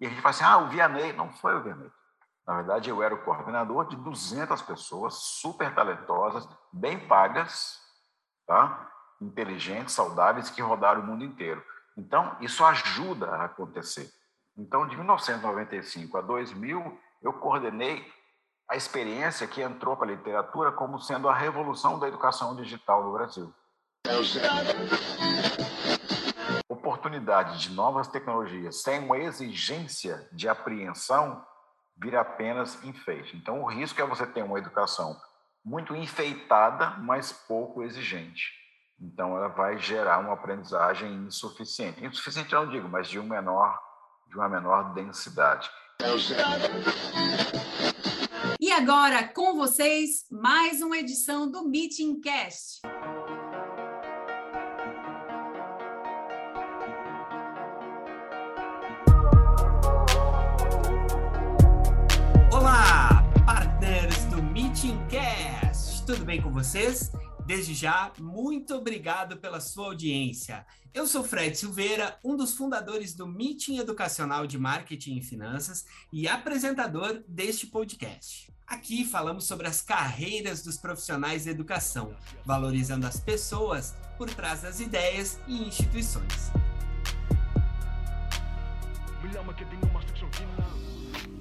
E a gente fala assim, ah, o Vianney. Não foi o Vianney. Na verdade, eu era o coordenador de 200 pessoas super talentosas, bem pagas, tá? inteligentes, saudáveis, que rodaram o mundo inteiro. Então, isso ajuda a acontecer. Então, de 1995 a 2000, eu coordenei a experiência que entrou para a literatura como sendo a revolução da educação digital no Brasil. Oportunidade de novas tecnologias sem uma exigência de apreensão vira apenas enfeite. Então, o risco é você ter uma educação muito enfeitada, mas pouco exigente. Então, ela vai gerar uma aprendizagem insuficiente. Insuficiente eu não digo, mas de, um menor, de uma menor densidade. E agora, com vocês, mais uma edição do Meeting Cast. Bem com vocês? Desde já, muito obrigado pela sua audiência. Eu sou Fred Silveira, um dos fundadores do Meeting Educacional de Marketing e Finanças e apresentador deste podcast. Aqui falamos sobre as carreiras dos profissionais da educação, valorizando as pessoas por trás das ideias e instituições.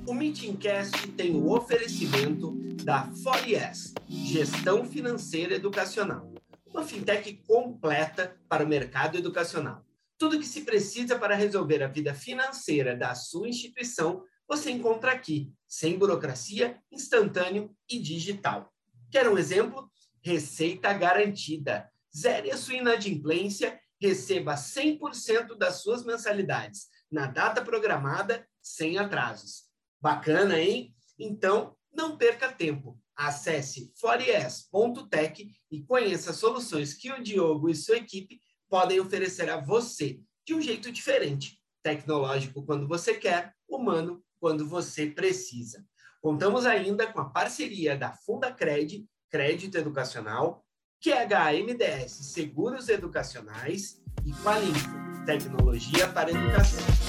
O Meetingcast tem o oferecimento da 4S, Gestão Financeira Educacional, uma fintech completa para o mercado educacional. Tudo que se precisa para resolver a vida financeira da sua instituição você encontra aqui, sem burocracia, instantâneo e digital. Quer um exemplo? Receita garantida. Zere a sua inadimplência, receba 100% das suas mensalidades na data programada, sem atrasos. Bacana, hein? Então, não perca tempo. Acesse fores.tech e conheça as soluções que o Diogo e sua equipe podem oferecer a você de um jeito diferente. Tecnológico quando você quer, humano quando você precisa. Contamos ainda com a parceria da Fundacred, Crédito Educacional, QHMDS Seguros Educacionais e Qualinfo, Tecnologia para Educação.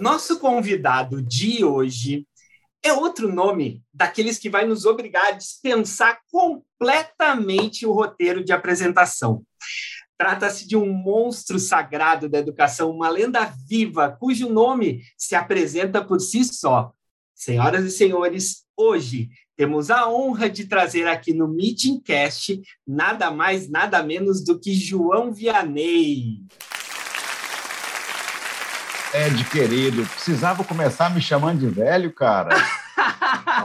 Nosso convidado de hoje é outro nome daqueles que vai nos obrigar a dispensar completamente o roteiro de apresentação. Trata-se de um monstro sagrado da educação, uma lenda viva, cujo nome se apresenta por si só. Senhoras e senhores, hoje temos a honra de trazer aqui no Meeting Cast nada mais, nada menos do que João Vianney. Ed, querido, precisava começar me chamando de velho, cara.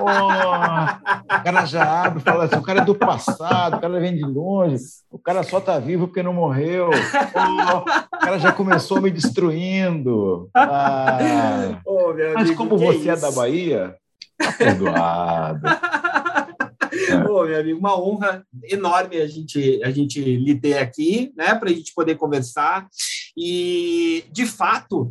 Oh, o cara já abre e fala assim: o cara é do passado, o cara vem de longe, o cara só está vivo porque não morreu. Oh, o cara já começou me destruindo. Ah, oh, mas amigo, como você é, é da Bahia, tá perdoado. Meu amigo, uma honra enorme a gente, a gente lhe ter aqui, né, para a gente poder conversar. E, de fato,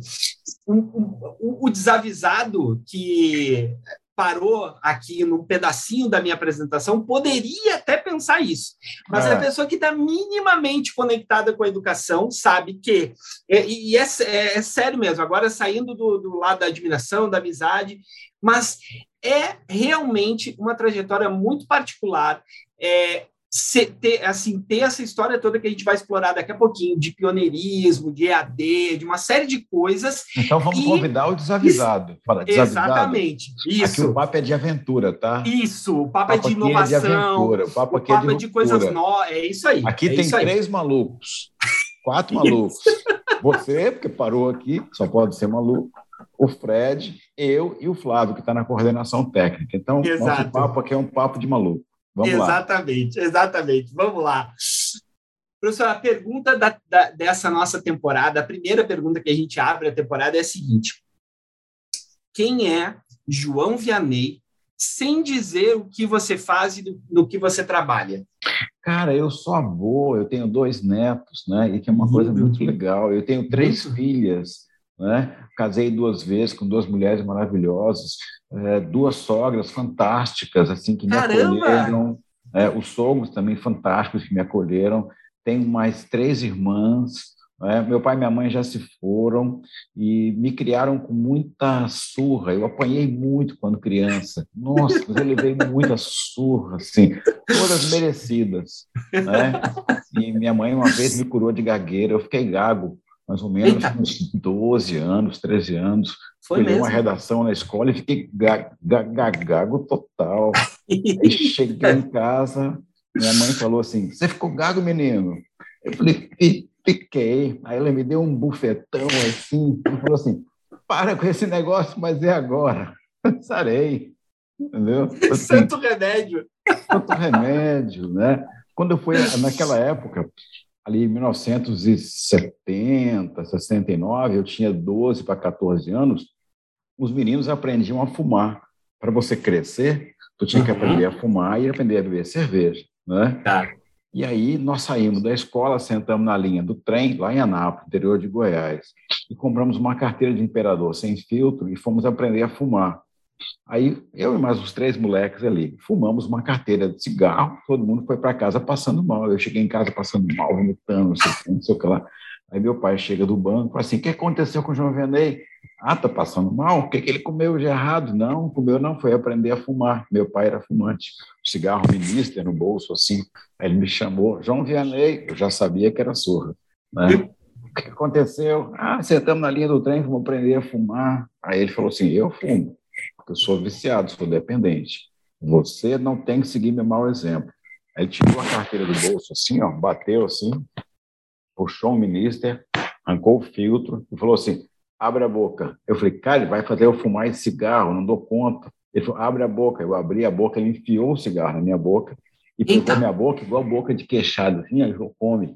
um, um, o desavisado que parou aqui num pedacinho da minha apresentação poderia até pensar isso. Mas é. a pessoa que está minimamente conectada com a educação sabe que, e, e é, é, é, sério mesmo, agora saindo do, do lado da admiração, da amizade, mas é realmente uma trajetória muito particular. É, ter, assim, ter essa história toda que a gente vai explorar daqui a pouquinho, de pioneirismo, de EAD, de uma série de coisas. Então vamos e... convidar o desavisado. Fala, desavisado. Exatamente. Isso. Aqui o papo é de aventura, tá? Isso, o papo, é de inovação. É de aventura, o papo o papo é, de, é de coisas novas. É isso aí. Aqui é tem três malucos, quatro malucos. Você, porque parou aqui, só pode ser maluco. O Fred, eu e o Flávio, que está na coordenação técnica. Então, Exato. nosso papo aqui é um papo de maluco. Vamos exatamente, lá. exatamente. Vamos lá. Professor, a pergunta da, da, dessa nossa temporada, a primeira pergunta que a gente abre a temporada é a seguinte: Quem é João Vianney, sem dizer o que você faz e do, no que você trabalha? Cara, eu sou avô, eu tenho dois netos, né? E que é uma coisa muito legal. Eu tenho três filhas, né? Casei duas vezes com duas mulheres maravilhosas é, duas sogras fantásticas, assim, que me Caramba! acolheram, é, os sogros também fantásticos que me acolheram, tenho mais três irmãs, Né? Meu pai e minha mãe já se foram e me criaram com muita surra. Eu apanhei muito quando criança. Nossa, eu levei muita surra, assim, todas merecidas. Né? E minha mãe uma vez me curou de gagueira. Eu fiquei gago, mais ou menos Eita. uns 12 anos, 13 anos. Foi mesmo? uma redação na escola e fiquei gago total. Aí cheguei em casa, minha mãe falou assim: Você ficou gago, menino? Eu falei: Fiquei. Aí ela me deu um bufetão assim e falou assim: para com esse negócio, mas é agora. Sarei. Entendeu? Assim, santo remédio. Santo remédio, né? Quando eu fui, naquela época, ali em 1970, 69, eu tinha 12 para 14 anos, os meninos aprendiam a fumar. Para você crescer, tu tinha que uhum. aprender a fumar e aprender a beber cerveja, né? Tá. E aí nós saímos da escola, sentamos na linha do trem, lá em Anápolis, interior de Goiás, e compramos uma carteira de imperador sem filtro e fomos aprender a fumar. Aí eu e mais uns três moleques ali fumamos uma carteira de cigarro, todo mundo foi para casa passando mal. Eu cheguei em casa passando mal, vomitando, não sei, não sei o que lá. Aí meu pai chega do banco, fala assim: o que aconteceu com o João Venei? Ah, tá passando mal? O que, que ele comeu de errado? Não, comeu não, foi aprender a fumar. Meu pai era fumante. Cigarro ministro no bolso, assim. Aí ele me chamou, João Vianney, eu já sabia que era surra. Né? O que aconteceu? Ah, sentamos na linha do trem, vamos aprender a fumar. Aí ele falou assim: eu fumo, porque eu sou viciado, sou dependente. Você não tem que seguir meu mau exemplo. Aí tirou a carteira do bolso, assim, ó, bateu assim, puxou o ministro, arrancou o filtro e falou assim: abre a boca. Eu falei, cara, ele vai fazer eu fumar esse cigarro, não dou conta. Ele falou, abre a boca. Eu abri a boca, ele enfiou o cigarro na minha boca e pegou Eita. minha boca, igual boca de queixado, assim, aí come,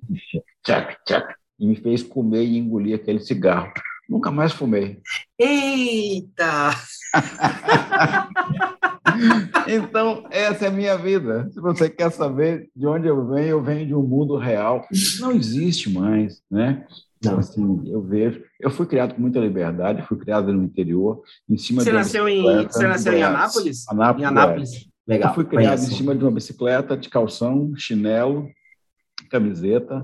tchac, tchac, e me fez comer e engolir aquele cigarro. Nunca mais fumei. Eita! então, essa é a minha vida. Se você quer saber de onde eu venho, eu venho de um mundo real. Não existe mais, né? Não. Assim, eu vejo. Eu fui criado com muita liberdade, fui criado no interior, em cima você de nasceu em Você nasceu em Anápolis? Anápolis. Em Anápolis. Legal. Eu fui criado Conheço. em cima de uma bicicleta, de calção, chinelo, camiseta.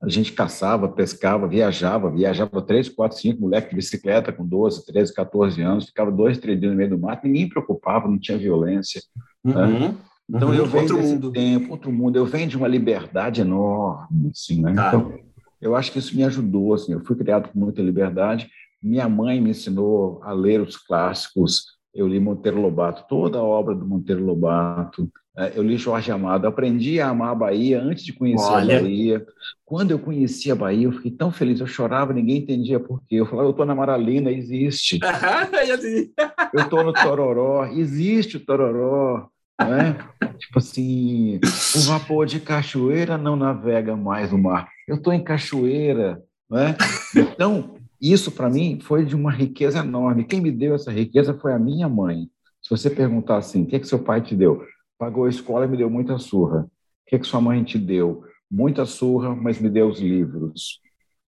A gente caçava, pescava, viajava, viajava três, quatro, cinco moleques de bicicleta com 12, 13, 14 anos, ficava dois, três dias no meio do mato, ninguém preocupava, não tinha violência. Né? Uhum. Né? Então uhum. eu venho outro mundo. tempo, outro mundo. Eu venho de uma liberdade enorme, assim, né? Tá. Então, eu acho que isso me ajudou, assim. Eu fui criado com muita liberdade. Minha mãe me ensinou a ler os clássicos. Eu li Monteiro Lobato, toda a obra do Monteiro Lobato. É, eu li Jorge Amado. Aprendi a amar a Bahia antes de conhecer Olha. a Bahia. Quando eu conheci a Bahia, eu fiquei tão feliz. Eu chorava, ninguém entendia por quê. Eu falava, eu estou na Maralina, existe. eu estou no Tororó, existe o Tororó. Né? tipo assim, o vapor de cachoeira não navega mais no mar. Eu estou em cachoeira, né? Então, isso para mim foi de uma riqueza enorme. Quem me deu essa riqueza foi a minha mãe. Se você perguntar assim, o que, é que seu pai te deu? Pagou a escola e me deu muita surra. O que, é que sua mãe te deu? Muita surra, mas me deu os livros,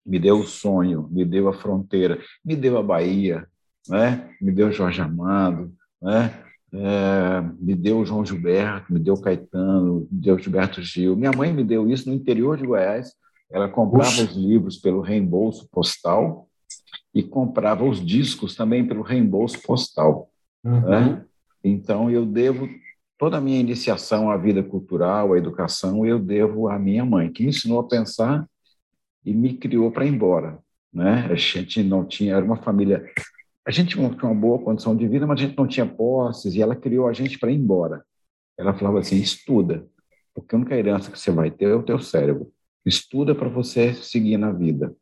me deu o sonho, me deu a fronteira, me deu a Bahia, né? me deu Jorge Amado, né? É, me deu João Gilberto, me deu Caetano, me deu Gilberto Gil. Minha mãe me deu isso no interior de Goiás. Ela comprava Uxa. os livros pelo reembolso postal e comprava os discos também pelo reembolso postal. Uhum. Né? Então, eu devo toda a minha iniciação à vida cultural, à educação, eu devo à minha mãe, que me ensinou a pensar e me criou para ir embora. Né? A gente não tinha, era uma família a gente tinha uma boa condição de vida, mas a gente não tinha posses, e ela criou a gente para ir embora. Ela falava assim: estuda, porque a única herança que você vai ter é o teu cérebro. Estuda para você seguir na vida.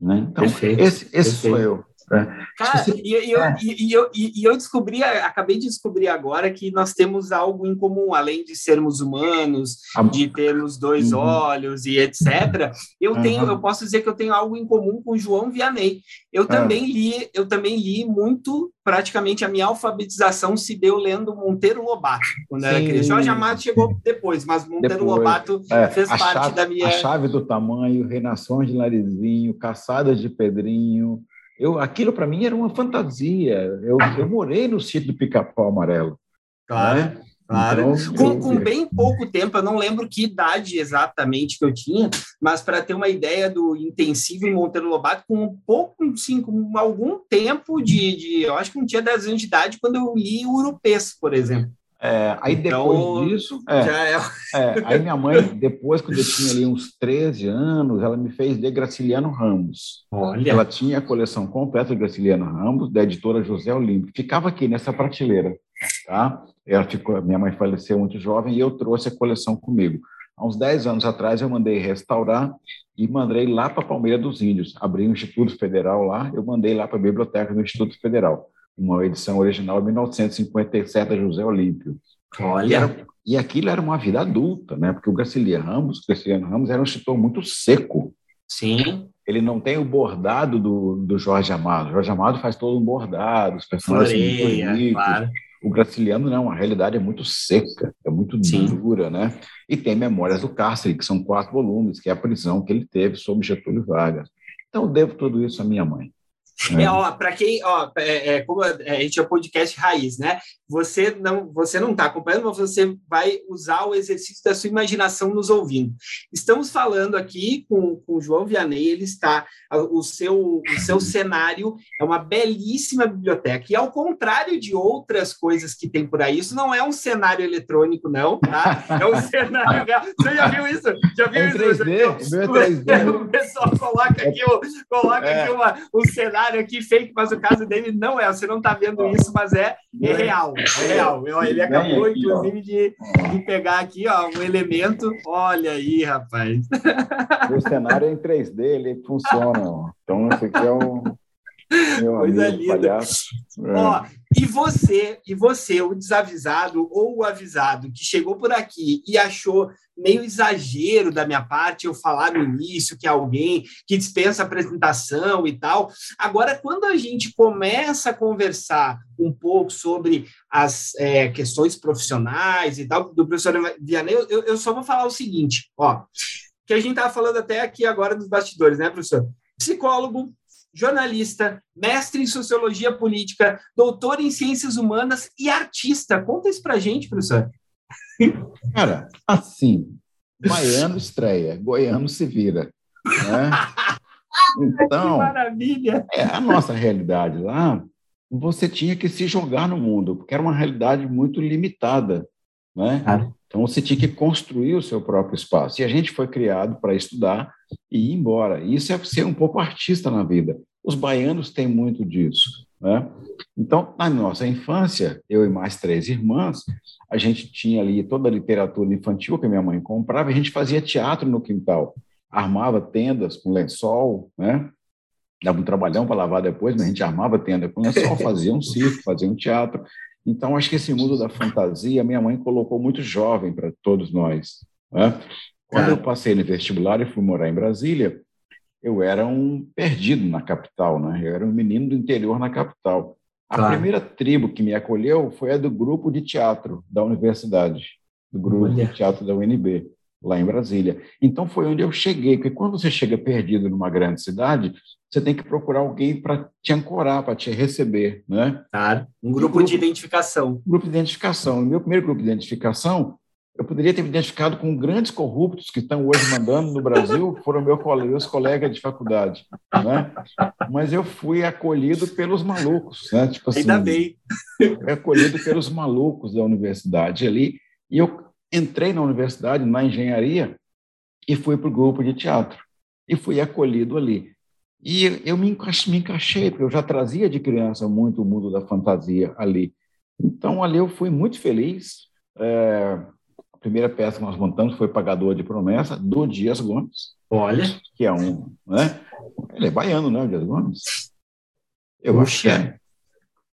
Né? Então, perfeito, esse, esse perfeito. sou eu. É. Cara, você... e, eu, é. e, eu, e, eu descobri, acabei de descobrir agora que nós temos algo em comum, além de sermos humanos, de termos dois uhum. olhos e etc. Eu uhum. tenho, eu posso dizer que eu tenho algo em comum com João Vianney. Eu é. também li, eu também li muito, praticamente a minha alfabetização se deu lendo Monteiro Lobato, quando Sim. era criança. Jorge Amado chegou depois, mas Monteiro depois. Lobato é, fez parte chave, da minha. A chave do tamanho, Renações de Narizinho, Caçadas de Pedrinho. Eu, aquilo para mim era uma fantasia. Eu, eu morei no sítio do Pica-Pau Amarelo. Claro. Né? Claro. Então, com, com, bem pouco tempo, eu não lembro que idade exatamente que eu tinha, mas para ter uma ideia do intensivo em Monteiro Lobato, com um pouco, sim, com algum tempo de, de. Eu acho que não tinha 10 anos de idade quando eu li Urupês, por exemplo. É, aí então, depois disso, é, é. É, aí minha mãe, depois que eu tinha ali uns 13 anos, ela me fez de Graciliano Ramos. Olha. Ela tinha a coleção completa de Graciliano Ramos, da editora José Olímpio. Ficava aqui nessa prateleira, tá? Ela ficou, minha mãe faleceu muito jovem e eu trouxe a coleção comigo. Há uns 10 anos atrás eu mandei restaurar e mandei lá para Palmeira dos Índios. Abri um Instituto Federal lá, eu mandei lá para a biblioteca do Instituto Federal uma edição original de 1957 da José Olímpio. Olha! E, era, e aquilo era uma vida adulta, né? Porque o Graciliano Ramos, Graciliano Ramos era um escritor muito seco. Sim. Ele não tem o bordado do, do Jorge Amado. O Jorge Amado faz todo um bordado, os personagens Floreia, muito bonitos. Claro. O Graciliano não, a realidade é muito seca, é muito Sim. dura, né? E tem Memórias do Cárcere, que são quatro volumes, que é a prisão que ele teve sob Getúlio Vargas. Então, eu devo tudo isso à minha mãe. É, é ó, para quem, ó, é, é, como a, a gente é podcast raiz, né? Você não, você não está acompanhando, mas você vai usar o exercício da sua imaginação nos ouvindo. Estamos falando aqui com, com o João Vianney, ele está, o seu, o seu cenário é uma belíssima biblioteca. E ao contrário de outras coisas que tem por aí, isso não é um cenário eletrônico, não, tá? É um cenário real. Você já viu isso? Já viu é isso? 3D, o, 3D. o pessoal coloca aqui, coloca é. aqui uma, um cenário cenário aqui fake, mas o caso dele não é. Você não está vendo isso, mas é, é real. É real. Ele acabou, inclusive, de, de pegar aqui ó, um elemento. Olha aí, rapaz. O cenário é em 3D, ele funciona. Então, esse aqui é um. Meu Coisa amigo, linda. Palhaço. É. Ó, e você, e você, o desavisado ou o avisado que chegou por aqui e achou meio exagero da minha parte eu falar no início que é alguém que dispensa apresentação e tal. Agora, quando a gente começa a conversar um pouco sobre as é, questões profissionais e tal, do professor Vianney, eu, eu só vou falar o seguinte, ó, que a gente estava falando até aqui agora nos bastidores, né, professor? Psicólogo, jornalista, mestre em sociologia política, doutor em ciências humanas e artista. Conta isso para gente, professor. Cara, assim, baiano estreia, goiano se vira. Né? Então, que maravilha! É a nossa realidade lá. Você tinha que se jogar no mundo, porque era uma realidade muito limitada. Né? Então, você tinha que construir o seu próprio espaço. E a gente foi criado para estudar e ir embora. E isso é ser um pouco artista na vida. Os baianos têm muito disso. Né? Então, na nossa infância, eu e mais três irmãs, a gente tinha ali toda a literatura infantil que minha mãe comprava, a gente fazia teatro no quintal, armava tendas com lençol, né? Dava um trabalhão para lavar depois, mas a gente armava tenda com lençol, fazia um circo, fazia um teatro. Então, acho que esse mundo da fantasia, minha mãe colocou muito jovem para todos nós. Né? Quando eu passei no vestibular e fui morar em Brasília, eu era um perdido na capital, né? Eu era um menino do interior na capital. A claro. primeira tribo que me acolheu foi a do grupo de teatro da universidade, do grupo Olha. de teatro da UNB, lá em Brasília. Então foi onde eu cheguei, porque quando você chega perdido numa grande cidade, você tem que procurar alguém para te ancorar, para te receber, né? Claro, um grupo, grupo de identificação. Um grupo de identificação. O meu primeiro grupo de identificação eu poderia ter me identificado com grandes corruptos que estão hoje mandando no Brasil, foram meu, meus colegas de faculdade, né? Mas eu fui acolhido pelos malucos, né? Tipo assim, Ainda bem. Fui acolhido pelos malucos da universidade ali, e eu entrei na universidade, na engenharia, e fui para o grupo de teatro, e fui acolhido ali. E eu me encaixei, porque eu já trazia de criança muito o mundo da fantasia ali. Então, ali eu fui muito feliz, é, primeira peça que nós montamos foi Pagador de Promessa, do Dias Gomes. Olha. Que é um. Né? Ele é baiano, né, o Dias Gomes? Eu Puxa. acho que é.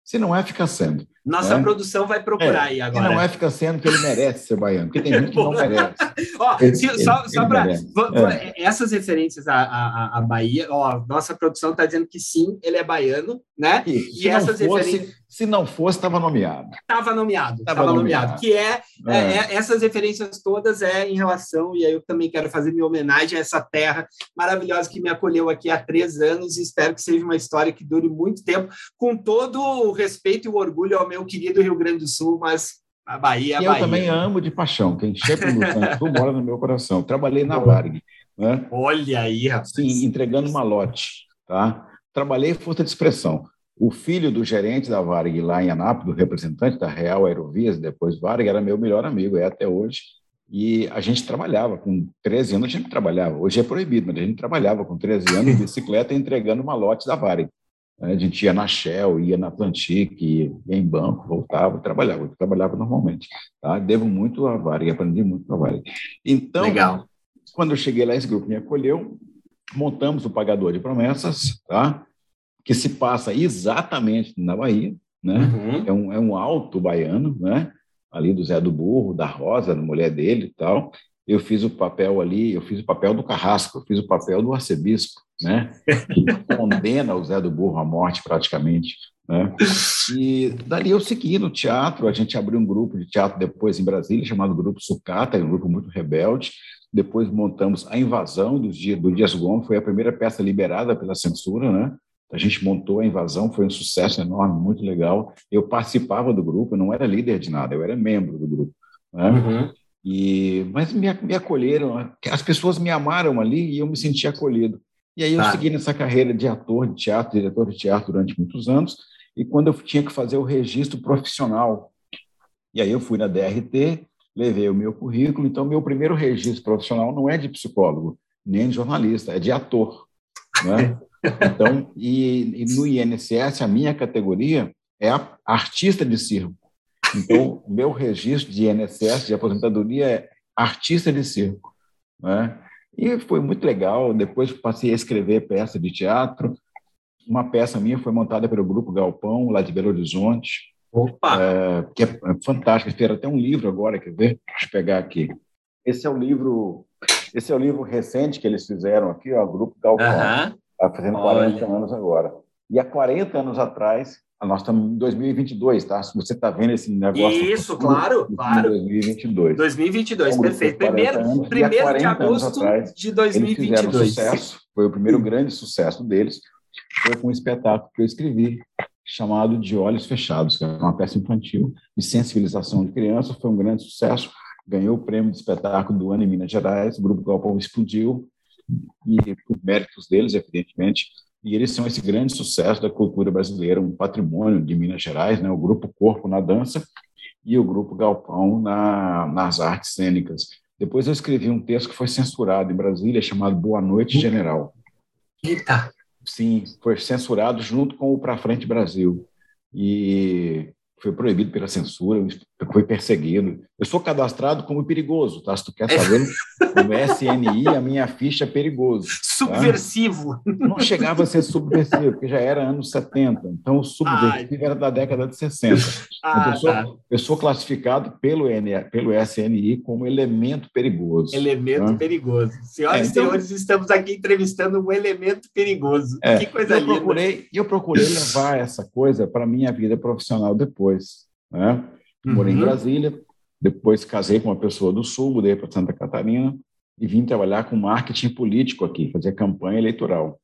Se não é, fica sendo. Nossa né? produção vai procurar é, aí agora. Se não é, fica sendo que ele merece ser baiano, porque tem gente que não merece. ó, ele, se, ele, só, só para. É. Essas referências à, à, à Bahia, ó, nossa produção está dizendo que sim, ele é baiano, né? E, e essas fosse, referências. Se não fosse, estava nomeado. Estava nomeado, estava nomeado. nomeado. Que é, é. é, essas referências todas é em relação, e aí eu também quero fazer minha homenagem a essa terra maravilhosa que me acolheu aqui há três anos e espero que seja uma história que dure muito tempo, com todo o respeito e o orgulho ao meu querido Rio Grande do Sul, mas A Bahia, a e Bahia. eu também amo de paixão. Quem chega no Santos mora no meu coração. Trabalhei na Varg. Né? Olha aí, rapaz. Sim, entregando malote. Tá? Trabalhei força de expressão. O filho do gerente da Varg lá em Anápolis, do representante da Real Aerovias, depois Varg, era meu melhor amigo, é até hoje. E a gente trabalhava, com 13 anos a gente trabalhava. Hoje é proibido, mas a gente trabalhava com 13 anos de bicicleta entregando malotes da Varg. A gente ia na Shell, ia na Atlantic, ia em banco, voltava, trabalhava. Trabalhava normalmente. Tá? Devo muito à Varg, aprendi muito com a Varg. Então, Legal. quando eu cheguei lá, esse grupo me acolheu, montamos o Pagador de Promessas, tá? Que se passa exatamente na Bahia, né? Uhum. É, um, é um alto baiano, né? ali do Zé do Burro, da Rosa, da mulher dele e tal. Eu fiz o papel ali, eu fiz o papel do Carrasco, eu fiz o papel do arcebispo, né? Que condena o Zé do Burro à morte praticamente. Né? E dali eu segui no teatro, a gente abriu um grupo de teatro depois em Brasília, chamado Grupo Sucata, um grupo muito rebelde. Depois montamos A Invasão do, Dias, do Dias Gomes, foi a primeira peça liberada pela censura, né? A gente montou a invasão, foi um sucesso enorme, muito legal. Eu participava do grupo, eu não era líder de nada, eu era membro do grupo. Né? Uhum. E, mas me, me, acolheram, as pessoas me amaram ali e eu me senti acolhido. E aí eu Tá. segui nessa carreira de ator de teatro, diretor de teatro durante muitos anos. E quando eu tinha que fazer o registro profissional, e aí eu fui na DRT, levei o meu currículo. Então, meu primeiro registro profissional não é de psicólogo, nem de jornalista, é de ator. Né? Então, e, e no INSS, a minha categoria é a artista de circo. Então, o meu registro de INSS, de aposentadoria, é artista de circo. Né? E foi muito legal. Depois passei a escrever peça de teatro. Uma peça minha foi montada pelo Grupo Galpão, lá de Belo Horizonte, Opa! é, que é fantástica. Espera até um livro agora, quer ver? Deixa eu pegar aqui. Esse é o livro, esse é o livro recente que eles fizeram aqui, ó, o Grupo Galpão. Aham. Está fazendo Olha. 40 anos agora. E há 40 anos atrás, nós estamos em 2022, tá? Se você está vendo esse negócio. Isso, claro, em claro. 2022. 2022, Então, perfeito. por 40 Primeiro, anos, primeiro de 40 anos agosto atrás, de Eles fizeram 2022. sucesso, foi o primeiro grande sucesso deles, foi com um espetáculo que eu escrevi, chamado De Olhos Fechados, que é uma peça infantil de sensibilização de crianças, foi um grande sucesso, ganhou o prêmio de espetáculo do ano em Minas Gerais, o Grupo Galpão explodiu, e por méritos deles, evidentemente, e eles são esse grande sucesso da cultura brasileira, um patrimônio de Minas Gerais, né? o Grupo Corpo na dança e o Grupo Galpão na, nas artes cênicas. Depois eu escrevi um texto que foi censurado em Brasília, chamado Boa Noite General. Eita! Sim, foi censurado junto com o Pra Frente Brasil. E foi proibido pela censura, foi perseguido. Eu sou cadastrado como perigoso, tá? Se tu quer saber, no SNI, a minha ficha é perigoso. Subversivo. Não chegava a ser subversivo, porque já era anos 70. Então, o subversivo era da década de 60. Ah, eu, sou, tá. eu sou classificado pelo, N, pelo SNI como elemento perigoso. Elemento Ah. perigoso. Senhoras É, e então- senhores, estamos aqui entrevistando um elemento perigoso. É, que coisa eu linda. procurei, eu procurei levar essa coisa para a minha vida profissional depois. Né? Morei em Uhum. Brasília, depois casei com uma pessoa do Sul, mudei para Santa Catarina e vim trabalhar com marketing político aqui, fazer campanha eleitoral.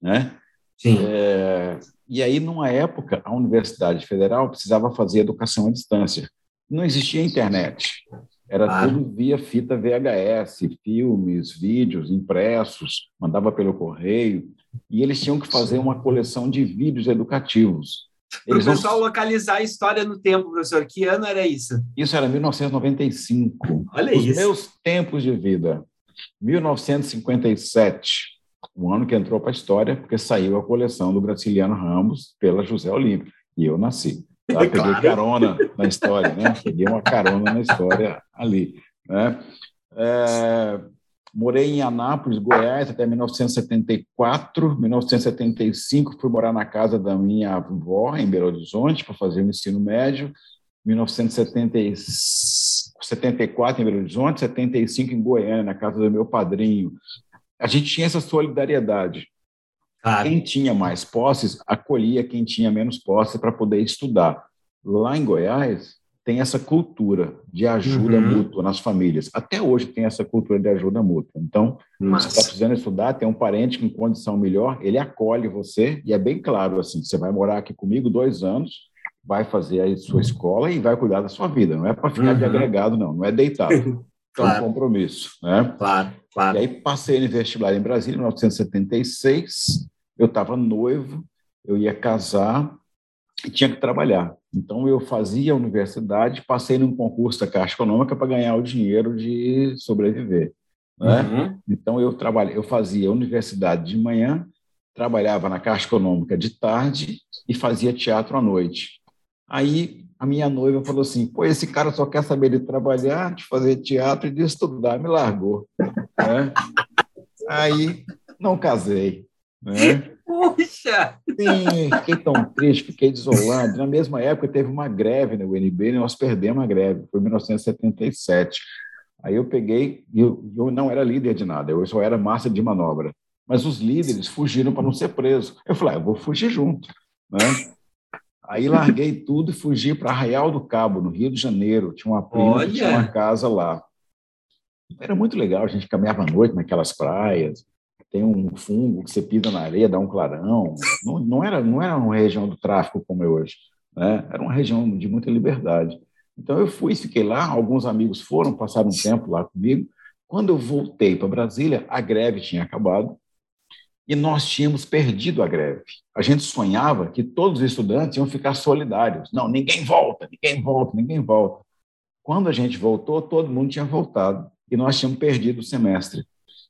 Né? Sim. É, e aí, numa época, a Universidade Federal precisava fazer educação à distância. Não existia internet. Era Claro. tudo via fita VHS, filmes, vídeos impressos, mandava pelo correio. E eles tinham que fazer uma coleção de vídeos educativos. Para o Eles pessoal localizar a história no tempo, professor, que ano era isso? Isso era 1995. Olha Os isso. meus tempos de vida. 1957, o ano que entrou para a história, porque saiu a coleção do Graciliano Ramos pela José Olímpio. E eu nasci. Tá? Peguei Claro. carona na história, né? Peguei uma carona na história ali. Né? É, morei em Anápolis, Goiás, até 1974. 1975, fui morar na casa da minha avó, em Belo Horizonte, para fazer o ensino médio. 1974 em Belo Horizonte, 75 em Goiânia, na casa do meu padrinho. A gente tinha essa solidariedade. Claro. Quem tinha mais posses acolhia quem tinha menos posses para poder estudar. Lá em Goiás tem essa cultura de ajuda Uhum. mútua nas famílias. Até hoje tem essa cultura de ajuda mútua. Então, você está precisando estudar, tem um parente com condição melhor, ele acolhe você e é bem claro assim, você vai morar aqui comigo dois anos, vai fazer a sua escola e vai cuidar da sua vida. Não é para ficar uhum. de agregado, não. Não é deitado. claro. É um compromisso. Né? Claro, claro. E aí passei no vestibular em Brasília, em 1976. Eu estava noivo, eu ia casar e tinha que trabalhar. Então, eu fazia a universidade, passei num concurso da Caixa Econômica para ganhar o dinheiro de sobreviver. Né? Uhum. Então, eu, trabalhei, eu fazia a universidade de manhã, trabalhava na Caixa Econômica de tarde e fazia teatro à noite. Aí, a minha noiva falou assim, pô, esse cara só quer saber de trabalhar, de fazer teatro e de estudar, me largou. Né? Aí, não casei. Né? Puxa! Sim, fiquei tão triste, fiquei desolado. Na mesma época teve uma greve no UNB nós perdemos a greve, foi em 1977. Aí eu peguei, e eu, eu não era líder de nada, eu só era massa de manobra. Mas os líderes fugiram para não ser preso. Eu falei, ah, eu vou fugir junto. Né? Aí larguei tudo e fugi para Arraial do Cabo, no Rio de Janeiro. Tinha uma prima Olha. que tinha uma casa lá. Era muito legal, a gente caminhava à noite naquelas praias tem um fungo que você pisa na areia, dá um clarão. Não, não, era, não era uma região do tráfico como é hoje, né? era uma região de muita liberdade. Então eu fui, fiquei lá, alguns amigos foram, passaram um tempo lá comigo. Quando eu voltei para Brasília, a greve tinha acabado e nós tínhamos perdido a greve. A gente sonhava que todos os estudantes iam ficar solidários. Não, ninguém volta, ninguém volta, ninguém volta. Quando a gente voltou, todo mundo tinha voltado e nós tínhamos perdido o semestre.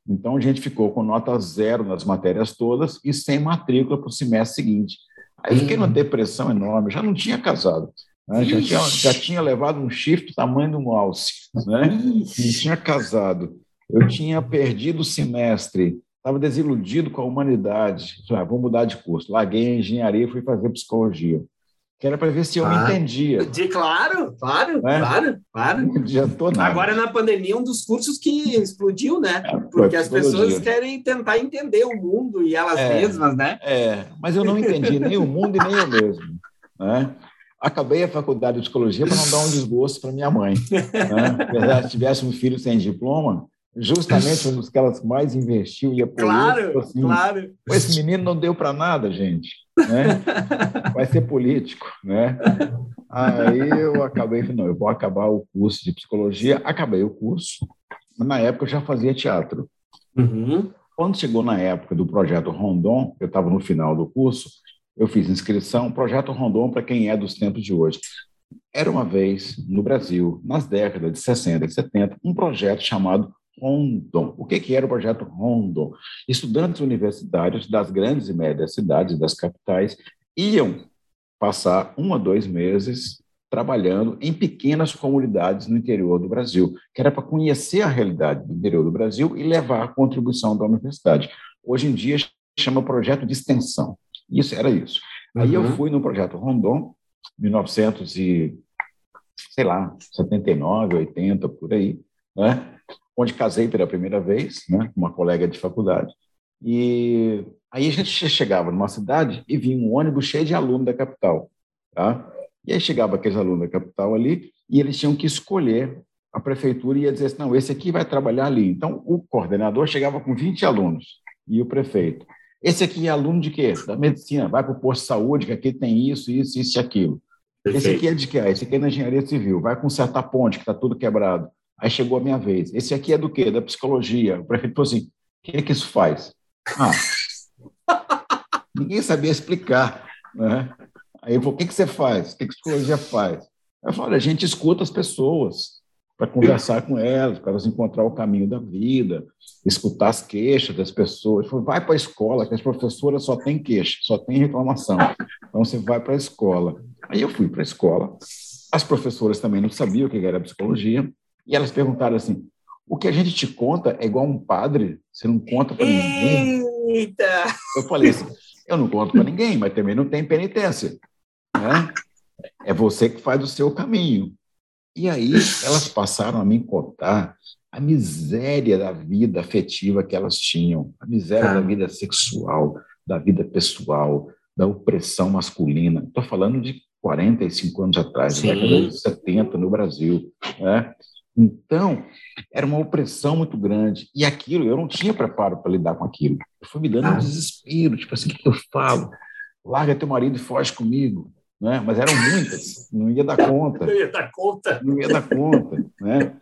Então, a gente ficou com nota zero nas matérias todas e sem matrícula para o semestre seguinte. Aí fiquei numa depressão enorme, já não tinha casado. Né? Já, tinha, já tinha levado um shift do tamanho de um alce. Né? Não tinha casado. Eu tinha perdido o semestre, estava desiludido com a humanidade. Ah, vou mudar de curso. Larguei a engenharia e fui fazer psicologia que era para ver se eu ah, me entendia. De, claro, claro, né? claro, claro. Não adiantou nada. Agora, na pandemia, um dos cursos que explodiu, né? É, Porque as pessoas querem tentar entender o mundo e elas é, mesmas, né? É, mas eu não entendi nem o mundo e nem eu mesmo. Né? Acabei a faculdade de psicologia para não dar um desgosto para minha mãe. Né? Apesar se tivesse um filho sem diploma, justamente um dos que elas mais investiu e apoiou. Claro, assim, claro. Esse menino não deu para nada, gente. Né? Vai ser político, né? Aí eu acabei, não, eu vou acabar o curso de psicologia. Acabei o curso. Na época eu já fazia teatro. Uhum. Quando chegou na época do projeto Rondon, eu estava no final do curso, eu fiz inscrição. Projeto Rondon, para quem é dos tempos de hoje, era uma vez no Brasil, nas décadas de 60 e 70, um projeto chamado Rondon. O que, que era o projeto Rondon? Estudantes universitários das grandes e médias cidades, das capitais, iam passar um a dois meses trabalhando em pequenas comunidades no interior do Brasil, que era para conhecer a realidade do interior do Brasil e levar a contribuição da universidade. Hoje em dia chama projeto de extensão. Isso era isso. Uhum. Aí eu uhum. fui no projeto Rondon, 1900 e sei lá, 79, 80 por aí, né? Onde casei pela primeira vez, né, uma colega de faculdade. E aí a gente chegava numa cidade e vinha um ônibus cheio de alunos da capital, tá? E aí chegava aqueles alunos da capital ali e eles tinham que escolher a prefeitura ia dizer assim, não, esse aqui vai trabalhar ali. Então, o coordenador chegava com 20 alunos e o prefeito. Esse aqui é aluno de quê? Da medicina, vai para o posto de saúde, que aqui tem isso, isso, isso e aquilo. Perfeito. Esse aqui é de quê? Esse aqui é da engenharia civil, vai consertar ponte, que está tudo quebrado. Aí chegou a minha vez. Esse aqui é do quê? Da psicologia. O prefeito falou assim: o que é que isso faz? Ah, ninguém sabia explicar. Né? Aí eu falei: o que, que você faz? O que, que a psicologia faz? Eu falei: a gente escuta as pessoas para conversar com elas, para elas encontrar o caminho da vida, escutar as queixas das pessoas. Falei, vai para a escola, que as professoras só têm queixa, só tem reclamação. Então você vai para a escola. Aí eu fui para a escola. As professoras também não sabiam o que era psicologia. E elas perguntaram assim: o que a gente te conta é igual um padre, você não conta para ninguém. Eita! Eu falei assim: eu não conto para ninguém, mas também não tem penitência. Né? É você que faz o seu caminho. E aí elas passaram a me contar a miséria da vida afetiva que elas tinham, a miséria ah. da vida sexual, da vida pessoal, da opressão masculina. Estou falando de 45 anos atrás, Sim. década de 70 no Brasil. Né? Então, era uma opressão muito grande. E aquilo, eu não tinha preparo para lidar com aquilo. Eu fui me dando um ah. desespero, tipo assim, o que eu falo? Larga teu marido e foge comigo. né? mas eram muitas, não ia dar conta. Não ia dar conta. Não ia dar conta. Né?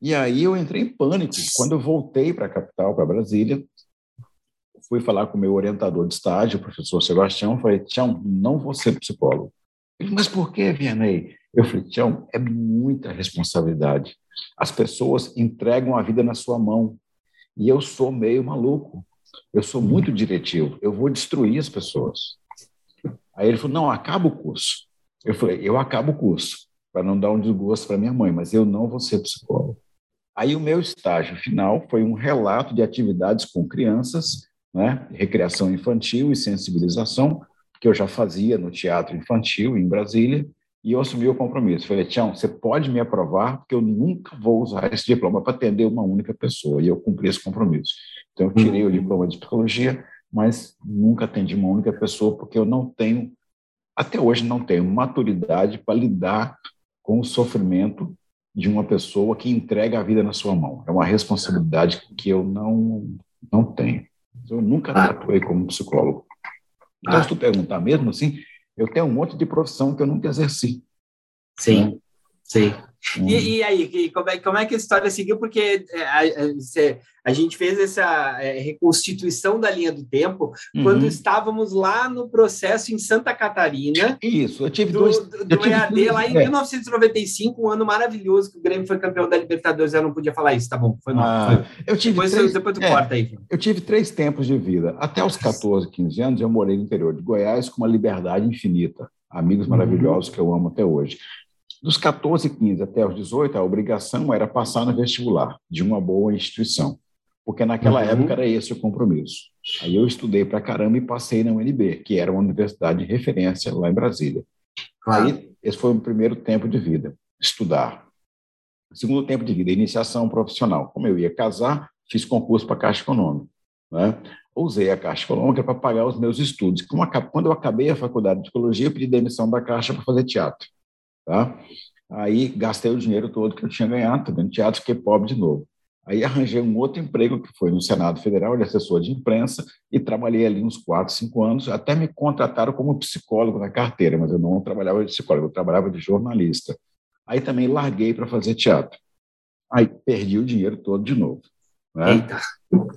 E aí eu entrei em pânico. Quando eu voltei para a capital, para Brasília, fui falar com o meu orientador de estágio, o professor Sebastião, falei, Tião, não vou ser psicólogo. Ele, mas por que, Vianney? Eu falei, Tião, é muita responsabilidade. As pessoas entregam a vida na sua mão. E eu sou meio maluco. Eu sou muito diretivo. Eu vou destruir as pessoas. Aí ele falou, não, acaba o curso. Eu falei, eu acabo o curso, para não dar um desgosto para minha mãe, mas eu não vou ser psicólogo. Aí o meu estágio final foi um relato de atividades com crianças, né, recreação infantil e sensibilização, que eu já fazia no teatro infantil em Brasília, e eu assumi o compromisso. Falei, Tião, você pode me aprovar, porque eu nunca vou usar esse diploma para atender uma única pessoa, e eu cumpri esse compromisso. Então, eu tirei o diploma de psicologia, mas nunca atendi uma única pessoa, porque eu não tenho, até hoje, não tenho maturidade para lidar com o sofrimento de uma pessoa que entrega a vida na sua mão. É uma responsabilidade que eu não, não tenho. Eu nunca ah. atuei como psicólogo. Então, ah. se tu perguntar mesmo assim, eu tenho um monte de profissão que eu nunca exerci. Sim, né? sim. Hum. E, e, aí, como é, como é que a história seguiu? Porque é, a, a, a gente fez essa é, reconstituição da linha do tempo uhum. quando estávamos lá no processo em Santa Catarina. Isso, eu tive do, dois. Do, do EAD, dois, lá em é. 1995, um ano maravilhoso que o Grêmio foi campeão da Libertadores. Eu não podia falar isso, tá bom? Foi mal. Ah, eu tive depois, três, depois tu é, corta aí. Eu tive três tempos de vida. Até os 14, 15 anos, eu morei no interior de Goiás com uma liberdade infinita. Amigos uhum. maravilhosos que eu amo até hoje. Dos 14, 15 até os 18, a obrigação era passar no vestibular de uma boa instituição, porque naquela uhum. época era esse o compromisso. Aí eu estudei para caramba e passei na UNB, que era uma universidade de referência lá em Brasília. Claro. Aí esse foi o primeiro tempo de vida, estudar. Segundo tempo de vida, iniciação profissional. Como eu ia casar, fiz concurso para a Caixa Econômica. Né? Usei a Caixa Econômica para pagar os meus estudos. Quando eu acabei a faculdade de psicologia, eu pedi demissão da Caixa para fazer teatro. Tá? Aí gastei o dinheiro todo que eu tinha ganhado, também teatro, fiquei pobre de novo. Aí arranjei um outro emprego, que foi no Senado Federal, de assessor de imprensa, e trabalhei ali uns quatro, cinco anos. Até me contrataram como psicólogo na carteira, mas eu não trabalhava de psicólogo, eu trabalhava de jornalista. Aí também larguei para fazer teatro. Aí perdi o dinheiro todo de novo. Né? Eita.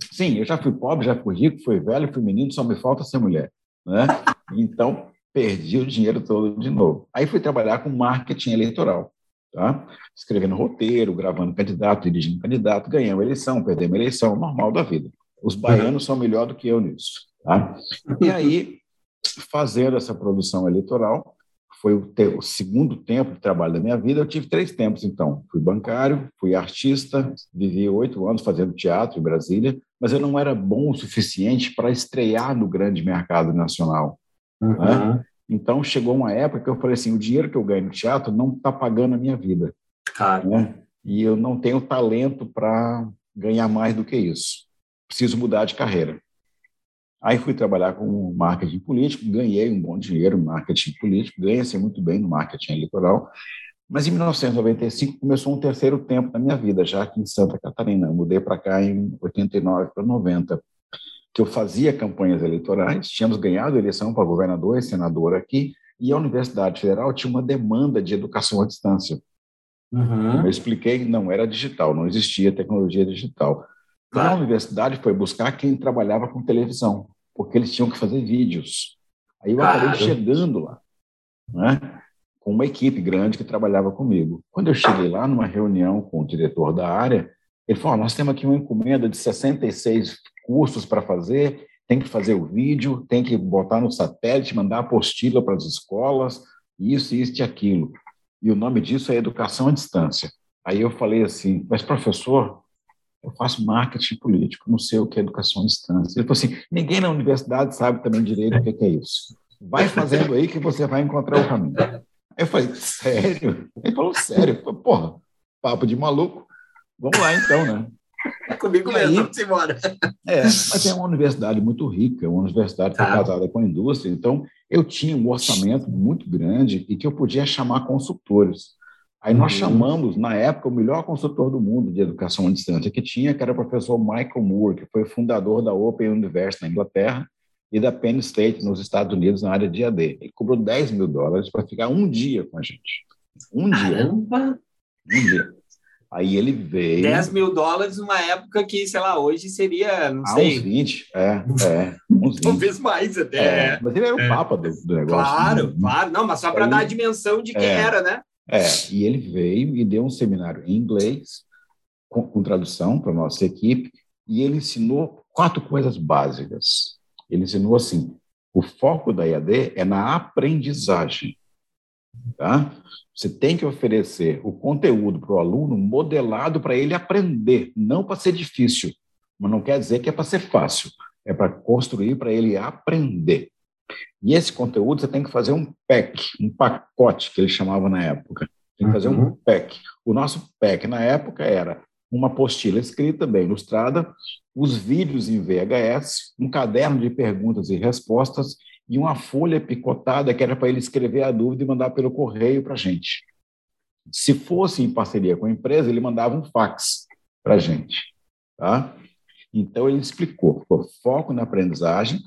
Sim, eu já fui pobre, já fui rico, fui velho, fui menino, só me falta ser mulher. Né? Então, perdi o dinheiro todo de novo. Aí fui trabalhar com marketing eleitoral, tá? escrevendo roteiro, gravando candidato, dirigindo candidato, ganhamos eleição, perdemos eleição, normal da vida. Os baianos são melhor do que eu nisso. Tá? E aí, fazendo essa produção eleitoral, foi o, te, o, segundo tempo de trabalho da minha vida. Eu tive três tempos, então. Fui bancário, fui artista, vivi oito anos fazendo teatro em Brasília, mas eu não era bom o suficiente para estrear no grande mercado nacional. Uhum. Né? Então, chegou uma época que eu falei assim: o dinheiro que eu ganho no teatro não está pagando a minha vida. Claro. Né? E eu não tenho talento para ganhar mais do que isso. Preciso mudar de carreira. Aí fui trabalhar com marketing político, ganhei um bom dinheiro no marketing político, ganhei-se muito bem no marketing eleitoral. Mas em 1995 começou um terceiro tempo da minha vida, já aqui em Santa Catarina. Eu mudei para cá em 89 para 90 que eu fazia campanhas eleitorais, tínhamos ganhado a eleição para governador e senador aqui, e a Universidade Federal tinha uma demanda de educação à distância. Uhum. Eu expliquei, não era digital, não existia tecnologia digital. Então, a universidade foi buscar quem trabalhava com televisão, porque eles tinham que fazer vídeos. Aí eu claro. acabei chegando lá, né, com uma equipe grande que trabalhava comigo. Quando eu cheguei lá, numa reunião com o diretor da área, ele falou: Nós temos aqui uma encomenda de 66 cursos para fazer, tem que fazer o vídeo, tem que botar no satélite, mandar apostila para as escolas, isso, isso e aquilo. E o nome disso é educação à distância. Aí eu falei assim, mas professor, eu faço marketing político, não sei o que é educação à distância. Ele falou assim, ninguém na universidade sabe também direito o que é isso. Vai fazendo aí que você vai encontrar o caminho. Eu falei, sério? Ele falou, sério? Eu falei, Porra, papo de maluco. Vamos lá então, né? Comigo mesmo, vamos embora. É, mas é uma universidade muito rica, uma universidade tá. casada com a indústria, então eu tinha um orçamento muito grande e que eu podia chamar consultores. Aí nós uhum. chamamos, na época, o melhor consultor do mundo de educação à distância que tinha, que era o professor Michael Moore, que foi fundador da Open University na Inglaterra, e da Penn State, nos Estados Unidos, na área de AD. Ele cobrou 10 mil dólares para ficar um dia com a gente. Um dia. Caramba! Um dia. Aí ele veio. 10 mil dólares numa época que, sei lá, hoje seria, não Ah, sei, uns 20, é, é, uns 20. talvez mais até. É, mas ele era o É. papa do, do negócio. Claro, né? claro. Não, mas só para dar a dimensão de quem É. era, né? É, e ele veio e deu um seminário em inglês, com, com tradução para a nossa equipe, e ele ensinou quatro coisas básicas. Ele ensinou assim: o foco da IAD é na aprendizagem. Tá? Você tem que oferecer o conteúdo para o aluno modelado para ele aprender, não para ser difícil. Mas não quer dizer que é para ser fácil, é para construir para ele aprender. E esse conteúdo você tem que fazer um pack, um pacote, que eles chamavam na época. Tem que fazer um Uhum. pack. O nosso pack na época era uma apostila escrita, bem ilustrada, os vídeos em VHS, um caderno de perguntas e respostas e uma folha picotada que era para ele escrever a dúvida e mandar pelo correio para a gente. Se fosse em parceria com a empresa, ele mandava um fax para a gente. Tá? Então, ele explicou, foco na aprendizagem,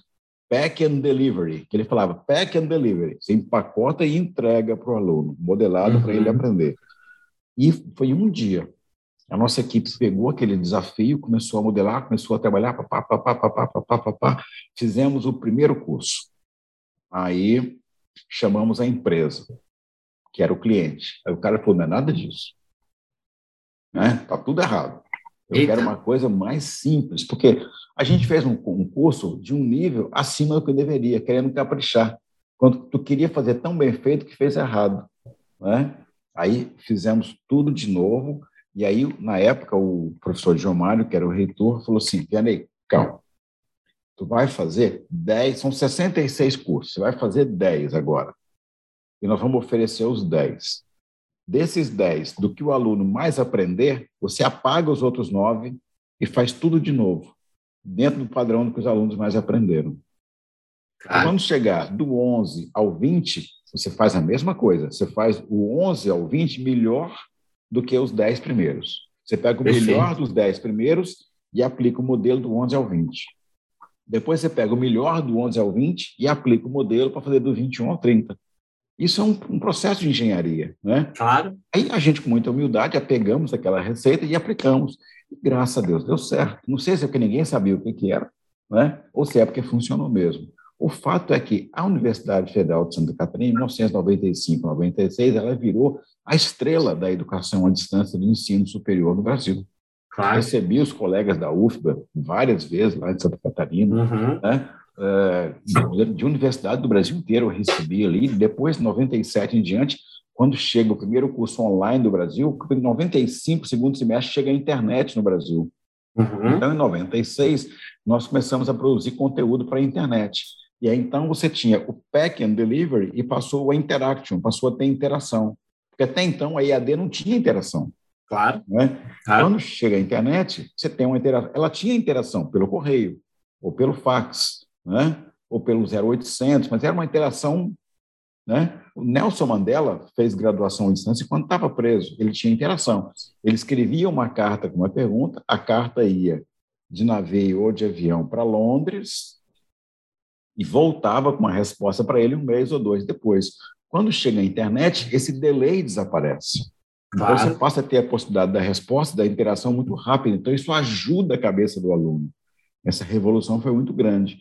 pack and delivery, que ele falava pack and delivery, você empacota e entrega para o aluno, modelado para Uhum. ele aprender. E foi um dia. A nossa equipe pegou aquele desafio, começou a modelar, começou a trabalhar, pá, pá, pá, pá, pá, pá, pá, pá, pá. fizemos o primeiro curso. Aí chamamos a empresa, que era o cliente. Aí o cara falou, não é nada disso. Né? Tá tudo errado. Eu Eita. quero uma coisa mais simples, porque a gente fez um, um curso de um nível acima do que deveria, querendo caprichar. Quando tu queria fazer tão bem feito que fez errado. Né? Aí fizemos tudo de novo, e aí, na época, o professor João Mário, que era o reitor, falou assim, Vianney, calma, tu vai fazer 10, são 66 cursos, você vai fazer 10 agora. E nós vamos oferecer os 10. Desses 10, do que o aluno mais aprender, você apaga os outros 9 e faz tudo de novo, dentro do padrão do que os alunos mais aprenderam. Cara, Quando chegar do 11 ao 20, você faz a mesma coisa. Você faz o 11 ao 20 melhor do que os 10 primeiros. Você pega o Perfeito. melhor dos 10 primeiros e aplica o modelo do 11 ao 20. Depois você pega o melhor do 11 ao 20 e aplica o modelo para fazer do 21 ao 30. Isso é um, um processo de engenharia, né? claro. Aí a gente, com muita humildade, apegamos aquela receita e aplicamos. E, graças a Deus, deu certo. Não sei se é porque ninguém sabia o que, que era, né? ou se é porque funcionou mesmo. O fato é que a Universidade Federal de Santa Catarina, em 1995, 96, ela virou a estrela da educação à distância do ensino superior no Brasil. Claro. Recebi os colegas da UFBA várias vezes lá em Santa Catarina, Uhum. né? Eh, de universidade do Brasil inteiro eu recebi ali. Depois, 97 em diante, quando chega o primeiro curso online do Brasil, em 95, segundo semestre, chega a internet no Brasil. Uhum. Então, em 96, nós começamos a produzir conteúdo para a internet. E aí, então, você tinha o Pack and Delivery e passou a Interaction, passou a ter interação. Porque até então a IAD não tinha interação. Claro. Né? claro. Quando chega a internet, você tem uma interação. Ela tinha interação pelo correio, ou pelo fax, né? ou pelo 0800, mas era uma interação. Né? O Nelson Mandela fez graduação à distância quando estava preso. Ele tinha interação. Ele escrevia uma carta com uma pergunta, a carta ia de navio ou de avião para Londres e voltava com uma resposta para ele um mês ou dois depois. Quando chega a internet, esse delay desaparece. Então, Claro. você passa a ter a possibilidade da resposta, da interação muito rápida. Então, isso ajuda a cabeça do aluno. Essa revolução foi muito grande.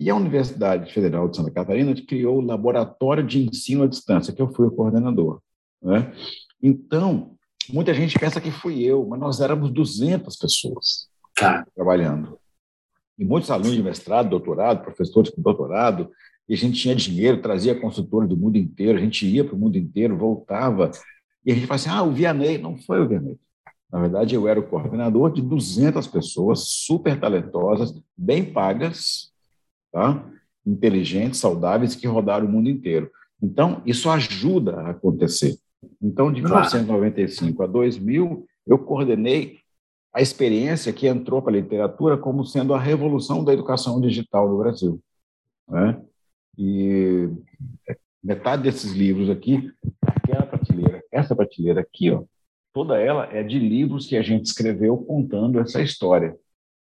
E a Universidade Federal de Santa Catarina criou o Laboratório de Ensino à Distância, que eu fui o coordenador. Né? Então, muita gente pensa que fui eu, mas nós éramos 200 pessoas Tá. trabalhando. E muitos alunos de mestrado, doutorado, professores com doutorado, e a gente tinha dinheiro, trazia consultores do mundo inteiro, a gente ia para o mundo inteiro, voltava, e a gente fala assim, ah, o Vianney, não foi o Vianney. Na verdade, eu era o coordenador de 200 pessoas super talentosas, bem pagas, tá? inteligentes, saudáveis, que rodaram o mundo inteiro. Então, isso ajuda a acontecer. Então, de Claro. 1995 a 2000, eu coordenei a experiência que entrou para a literatura como sendo a revolução da educação digital no Brasil. Né? E metade desses livros aqui, prateleira, essa prateleira aqui, ó, toda ela é de livros que a gente escreveu contando essa história.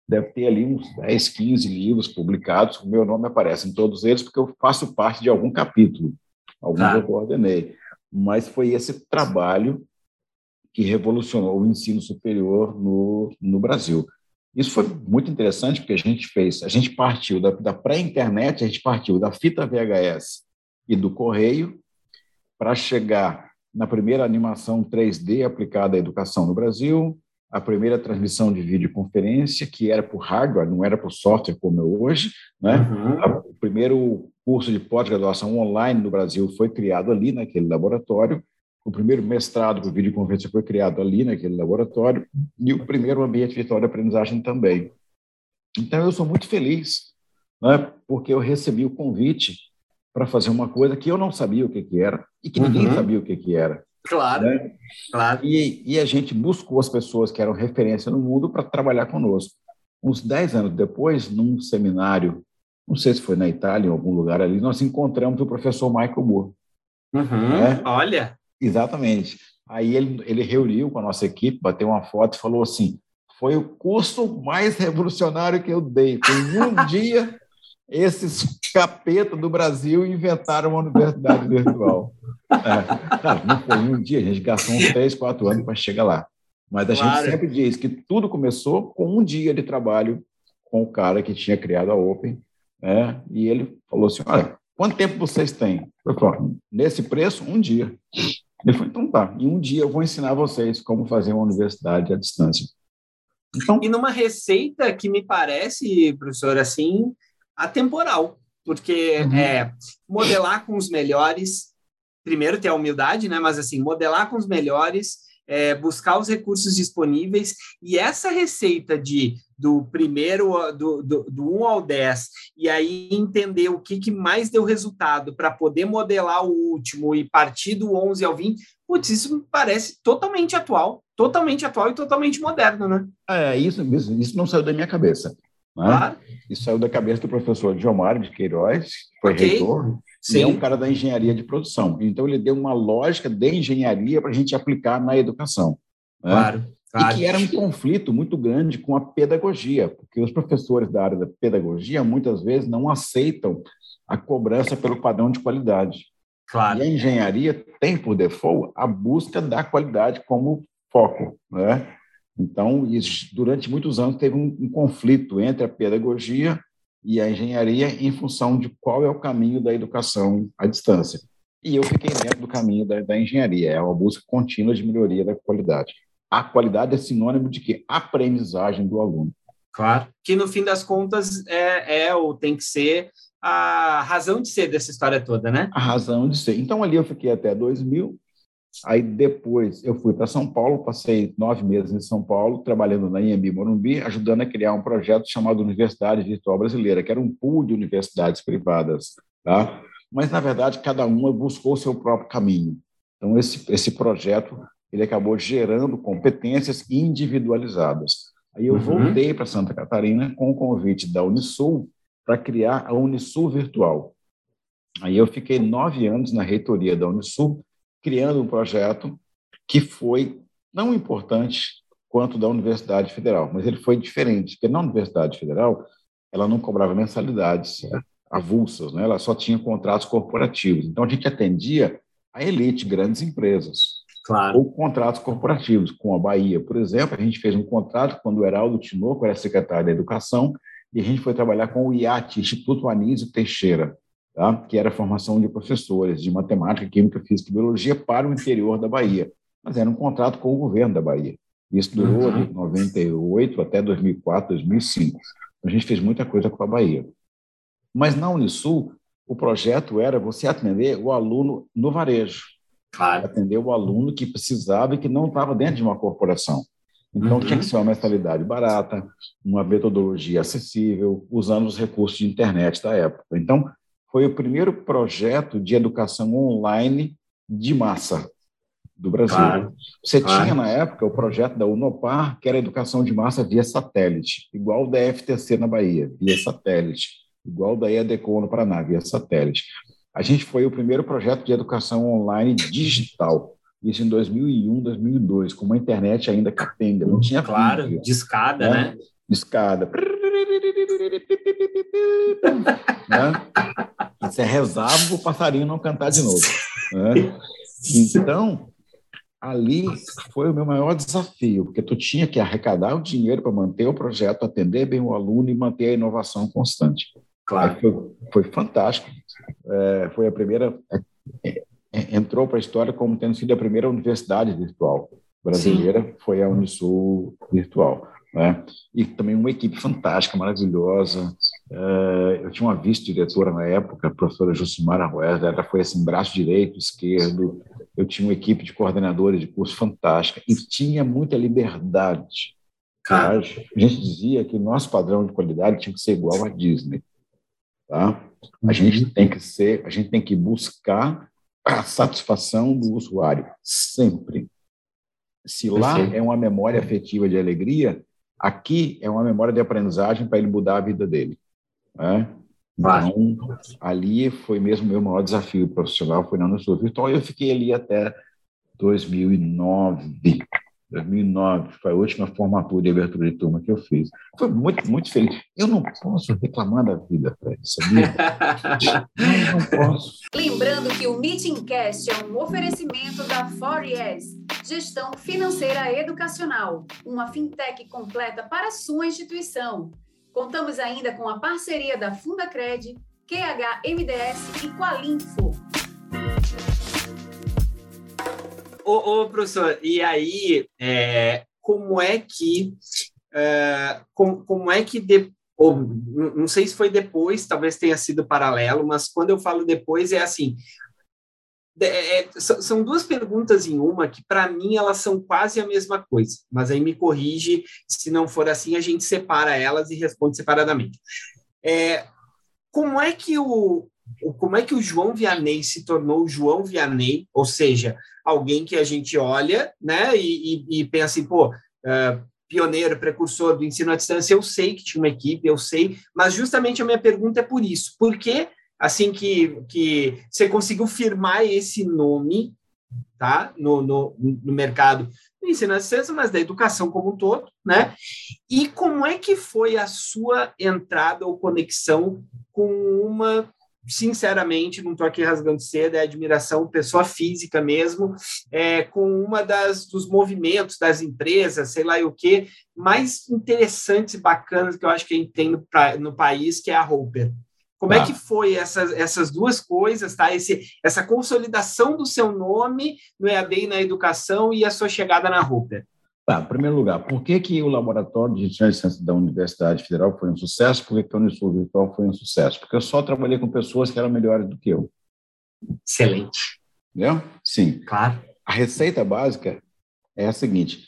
deve ter ali uns 10, 15 livros publicados, o meu nome aparece em todos eles, porque eu faço parte de algum capítulo, alguns tá. eu coordenei. Mas foi esse trabalho que revolucionou o ensino superior no, no Brasil. Isso foi muito interessante, porque a gente fez, a gente partiu da, da pré-internet, a gente partiu da fita VHS e do correio para chegar na primeira animação 3D aplicada à educação no Brasil, a primeira transmissão de videoconferência, que era por hardware, não era por software como é hoje. Né? Uhum. O primeiro curso de pós-graduação online no Brasil foi criado ali naquele laboratório. O primeiro mestrado por videoconferência foi criado ali naquele laboratório e o primeiro ambiente virtual de aprendizagem também. Então, eu sou muito feliz, né, porque eu recebi o convite para fazer uma coisa que eu não sabia o que, que era e que ninguém uhum. sabia o que, que era. Claro, né? claro. E, e, a gente buscou as pessoas que eram referência no mundo para trabalhar conosco. Uns dez anos depois, num seminário, não sei se foi na Itália, em algum lugar ali, nós encontramos o professor Michael Moore. Uhum. Né? Olha! Exatamente. Aí ele, ele reuniu com a nossa equipe, bateu uma foto e falou assim: foi o curso mais revolucionário que eu dei. Foi um dia esses capeta do Brasil inventaram uma universidade virtual. É, claro, não foi um dia, a gente gastou uns três, quatro anos para chegar lá. Mas a claro. gente sempre diz que tudo começou com um dia de trabalho com o cara que tinha criado a Open, né? e ele falou assim, olha, quanto tempo vocês têm? Eu falei, nesse preço, um dia. Ele falou, então tá, em um dia eu vou ensinar vocês como fazer uma universidade à distância. Então, e numa receita que me parece, professor, assim, atemporal, porque uhum. é modelar com os melhores, primeiro ter a humildade, né? Mas assim, modelar com os melhores, é, buscar os recursos disponíveis e essa receita de do primeiro do, do, do 1 ao 10 e aí entender o que, que mais deu resultado para poder modelar o último e partir do 11 ao 20, putz, isso me parece totalmente atual, totalmente atual e totalmente moderno, né? É, isso, isso, isso não saiu da minha cabeça. Né? Claro. Isso saiu da cabeça do professor Gilmar de Queiroz, que foi okay. reitor, Sim. e é um cara da engenharia de produção. Então, ele deu uma lógica de engenharia para a gente aplicar na educação. Né? Claro, claro. E que era um conflito muito grande com a pedagogia, porque os professores da área da pedagogia muitas vezes não aceitam a cobrança pelo padrão de qualidade. Claro. E a engenharia tem por default a busca da qualidade como foco, né? Então, isso, durante muitos anos, teve um, um, conflito entre a pedagogia e a engenharia em função de qual é o caminho da educação à distância. E eu fiquei dentro do caminho da, da engenharia, é uma busca contínua de melhoria da qualidade. A qualidade é sinônimo de que aprendizagem do aluno. Claro, que no fim das contas é, é ou tem que ser a razão de ser dessa história toda, né? A razão de ser. Então, ali eu fiquei até 2000, Aí depois eu fui para São Paulo, passei nove meses em São Paulo, trabalhando na IMB Morumbi, ajudando a criar um projeto chamado Universidade Virtual Brasileira, que era um pool de universidades privadas. Tá? Mas, na verdade, cada uma buscou o seu próprio caminho. Então, esse, esse projeto ele acabou gerando competências individualizadas. Aí eu uhum. voltei para Santa Catarina com o convite da Unisul para criar a Unisul Virtual. Aí eu fiquei nove anos na reitoria da Unisul, criando um projeto que foi não importante quanto da Universidade Federal, mas ele foi diferente, porque na Universidade Federal ela não cobrava mensalidades avulsas, né? ela só tinha contratos corporativos. Então a gente atendia a elite, grandes empresas. Claro. Ou contratos corporativos, com a Bahia, por exemplo, a gente fez um contrato quando o Heraldo Tinoco era secretário da Educação e a gente foi trabalhar com o IAT, Instituto Anísio Teixeira, tá? que era a formação de professores de matemática, química, física e biologia para o interior da Bahia. Mas era um contrato com o governo da Bahia. Isso durou uhum. de 98 até 2004, 2005. A gente fez muita coisa com a Bahia. Mas na Unisul, o projeto era você atender o aluno no varejo. Claro. Atender o aluno que precisava e que não estava dentro de uma corporação. Então, uhum. tinha que ser uma mensalidade barata, uma metodologia acessível, usando os recursos de internet da época. Então, foi o primeiro projeto de educação online de massa do Brasil. Claro, Você claro. tinha, na época, o projeto da Unopar, que era educação de massa via satélite, igual da FTC na Bahia, via satélite, igual da EADECO no Paraná, via satélite. A gente foi o primeiro projeto de educação online digital, isso em 2001, 2002, com uma internet ainda capenga, não tinha Claro, de escada, né? né? Você rezava o passarinho não cantar de novo. Né? Então, ali foi o meu maior desafio, porque tu tinha que arrecadar o dinheiro para manter o projeto, atender bem o aluno e manter a inovação constante. Claro. Foi, foi, fantástico. É, foi a primeira. É, é, entrou para a história como tendo sido a primeira universidade virtual brasileira, Sim. foi a Unisul Virtual. Né? E também uma equipe fantástica, maravilhosa. É, eu tinha uma vice-diretora na época, a professora Jucimara Rueda, ela foi assim, braço direito, esquerdo. Eu tinha uma equipe de coordenadores de curso fantástica e tinha muita liberdade. Cara. A gente dizia que nosso padrão de qualidade tinha que ser igual à Disney. Tá? A uhum. gente tem que ser, a gente tem que buscar a satisfação do usuário sempre. Se lá é uma memória afetiva de alegria, aqui é uma memória de aprendizagem para ele mudar a vida dele. Né? Então, ali foi mesmo o meu maior desafio profissional, foi na Unisul Virtual. Eu fiquei ali até 2009. 2009 foi a última formatura de abertura de turma que eu fiz. Foi muito, muito feliz. Eu não posso reclamar da vida, Fred, sabia? não, não posso. Lembrando que o Meeting Cast é um oferecimento da 4Yes, Gestão Financeira Educacional, uma fintech completa para sua instituição. Contamos ainda com a parceria da Fundacred, QHMDS e Qualinfo. Ô, ô, professor, e aí, é, como é que, é, como, como é que, de, não sei se foi depois, talvez tenha sido paralelo, mas quando eu falo depois é assim, é, é são duas perguntas em uma que, para mim, elas são quase a mesma coisa, mas aí me corrige, se não for assim, a gente separa elas e responde separadamente. É, como é que o, como é que o João Vianney se tornou João Vianney, ou seja, alguém que a gente olha, né, e, e, e pensa assim, pô, uh, pioneiro, precursor do ensino à distância, eu sei que tinha uma equipe, eu sei, mas justamente a minha pergunta é por isso, por que, assim que, que você conseguiu firmar esse nome, tá, no, no, no mercado do ensino à distância, mas da educação como um todo, né, e como é que foi a sua entrada ou conexão com uma sinceramente, não estou aqui rasgando cedo, é admiração, pessoa física mesmo, é, com uma das dos movimentos das empresas, sei lá o que, mais interessantes e bacanas que eu acho que a gente tem no, pra, no país, que é a Roper. Como é tá. é que foi essas, essas duas coisas, tá? Esse, essa consolidação do seu nome no EAD e na educação e a sua chegada na Roper? Tá, em primeiro lugar, por que, que o laboratório de gestão de ciência da Universidade Federal foi um sucesso? Por que, que a Unisul Virtual foi um sucesso? Porque eu só trabalhei com pessoas que eram melhores do que eu. Excelente. Entendeu? Sim. Claro. A receita básica é a seguinte: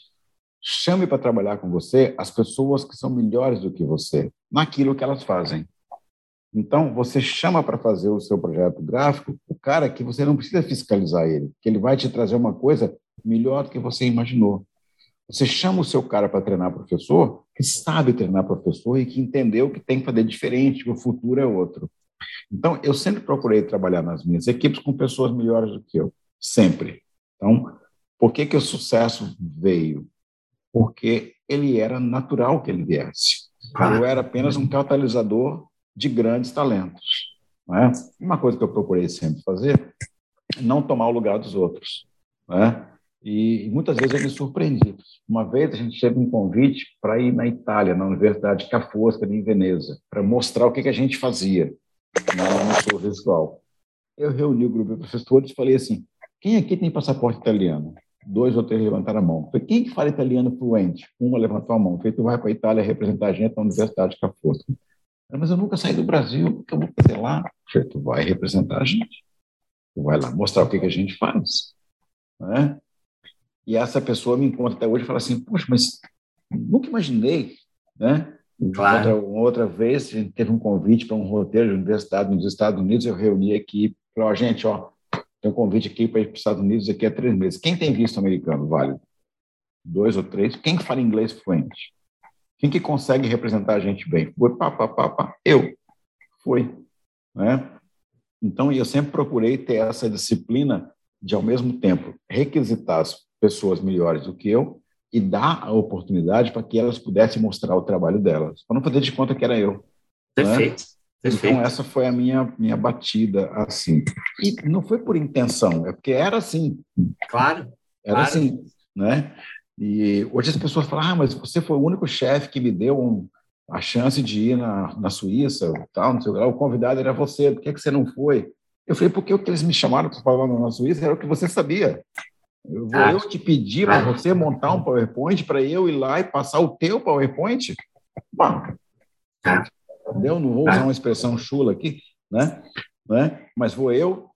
chame para trabalhar com você as pessoas que são melhores do que você naquilo que elas fazem. Então, você chama para fazer o seu projeto gráfico o cara que você não precisa fiscalizar ele, que ele vai te trazer uma coisa melhor do que você imaginou. Você chama o seu cara para treinar professor, que sabe treinar professor e que entendeu que tem que fazer diferente, que o futuro é outro. Então, eu sempre procurei trabalhar nas minhas equipes com pessoas melhores do que eu, sempre. Então, por que, que o sucesso veio? Porque ele era natural que ele viesse. Eu era apenas um catalisador de grandes talentos. Não é? Uma coisa que eu procurei sempre fazer não tomar o lugar dos outros. Não é? E, muitas vezes eu me surpreendi. Uma vez a gente teve um convite para ir na Itália, na Universidade Ca' Foscari, em Veneza, para mostrar o que, que a gente fazia no show visual. Eu reuni o grupo de professores e falei assim: quem aqui tem passaporte italiano? Dois ou três levantaram a mão. Falei, quem que fala italiano fluente? Uma levantou a mão. Falei, tu vai para a Itália representar a gente na Universidade Ca' Foscari. Mas eu nunca saí do Brasil, o que eu vou fazer lá? Falei, tu vai representar a gente. Tu vai lá mostrar o que, que a gente faz. Né? E essa pessoa me encontra até hoje e fala assim: Poxa, mas nunca imaginei, né? Claro. Outra, outra vez, a gente teve um convite para um roteiro de universidade nos Estados Unidos, eu reuni aqui, falei: ó, gente, ó, tem um convite aqui para ir para os Estados Unidos daqui a três meses. Quem tem visto americano válido? Dois ou três. Quem fala inglês fluente? Quem que consegue representar a gente bem? Foi pá, pá, pá, pá. Eu. Foi. Né? Então, eu sempre procurei ter essa disciplina de, ao mesmo tempo, requisitar as pessoas melhores do que eu e dar a oportunidade para que elas pudessem mostrar o trabalho delas, para não fazer de conta que era eu. Perfeito. Né? Perfeito. Então, essa foi a minha, minha batida assim. E não foi por intenção, é porque era assim. Claro. Era claro. assim, né? E hoje as pessoas falam, ah, mas você foi o único chefe que me deu um, a chance de ir na, na Suíça, tal, não sei o que. O convidado era você, por que, que você não foi? Eu falei, porque o que eles me chamaram para falar na Suíça era o que você sabia. Eu vou ah, eu te pedir para você montar um PowerPoint para eu ir lá e passar o teu PowerPoint? Bom, entendeu? Não vou usar uma expressão chula aqui, né? né? Mas vou eu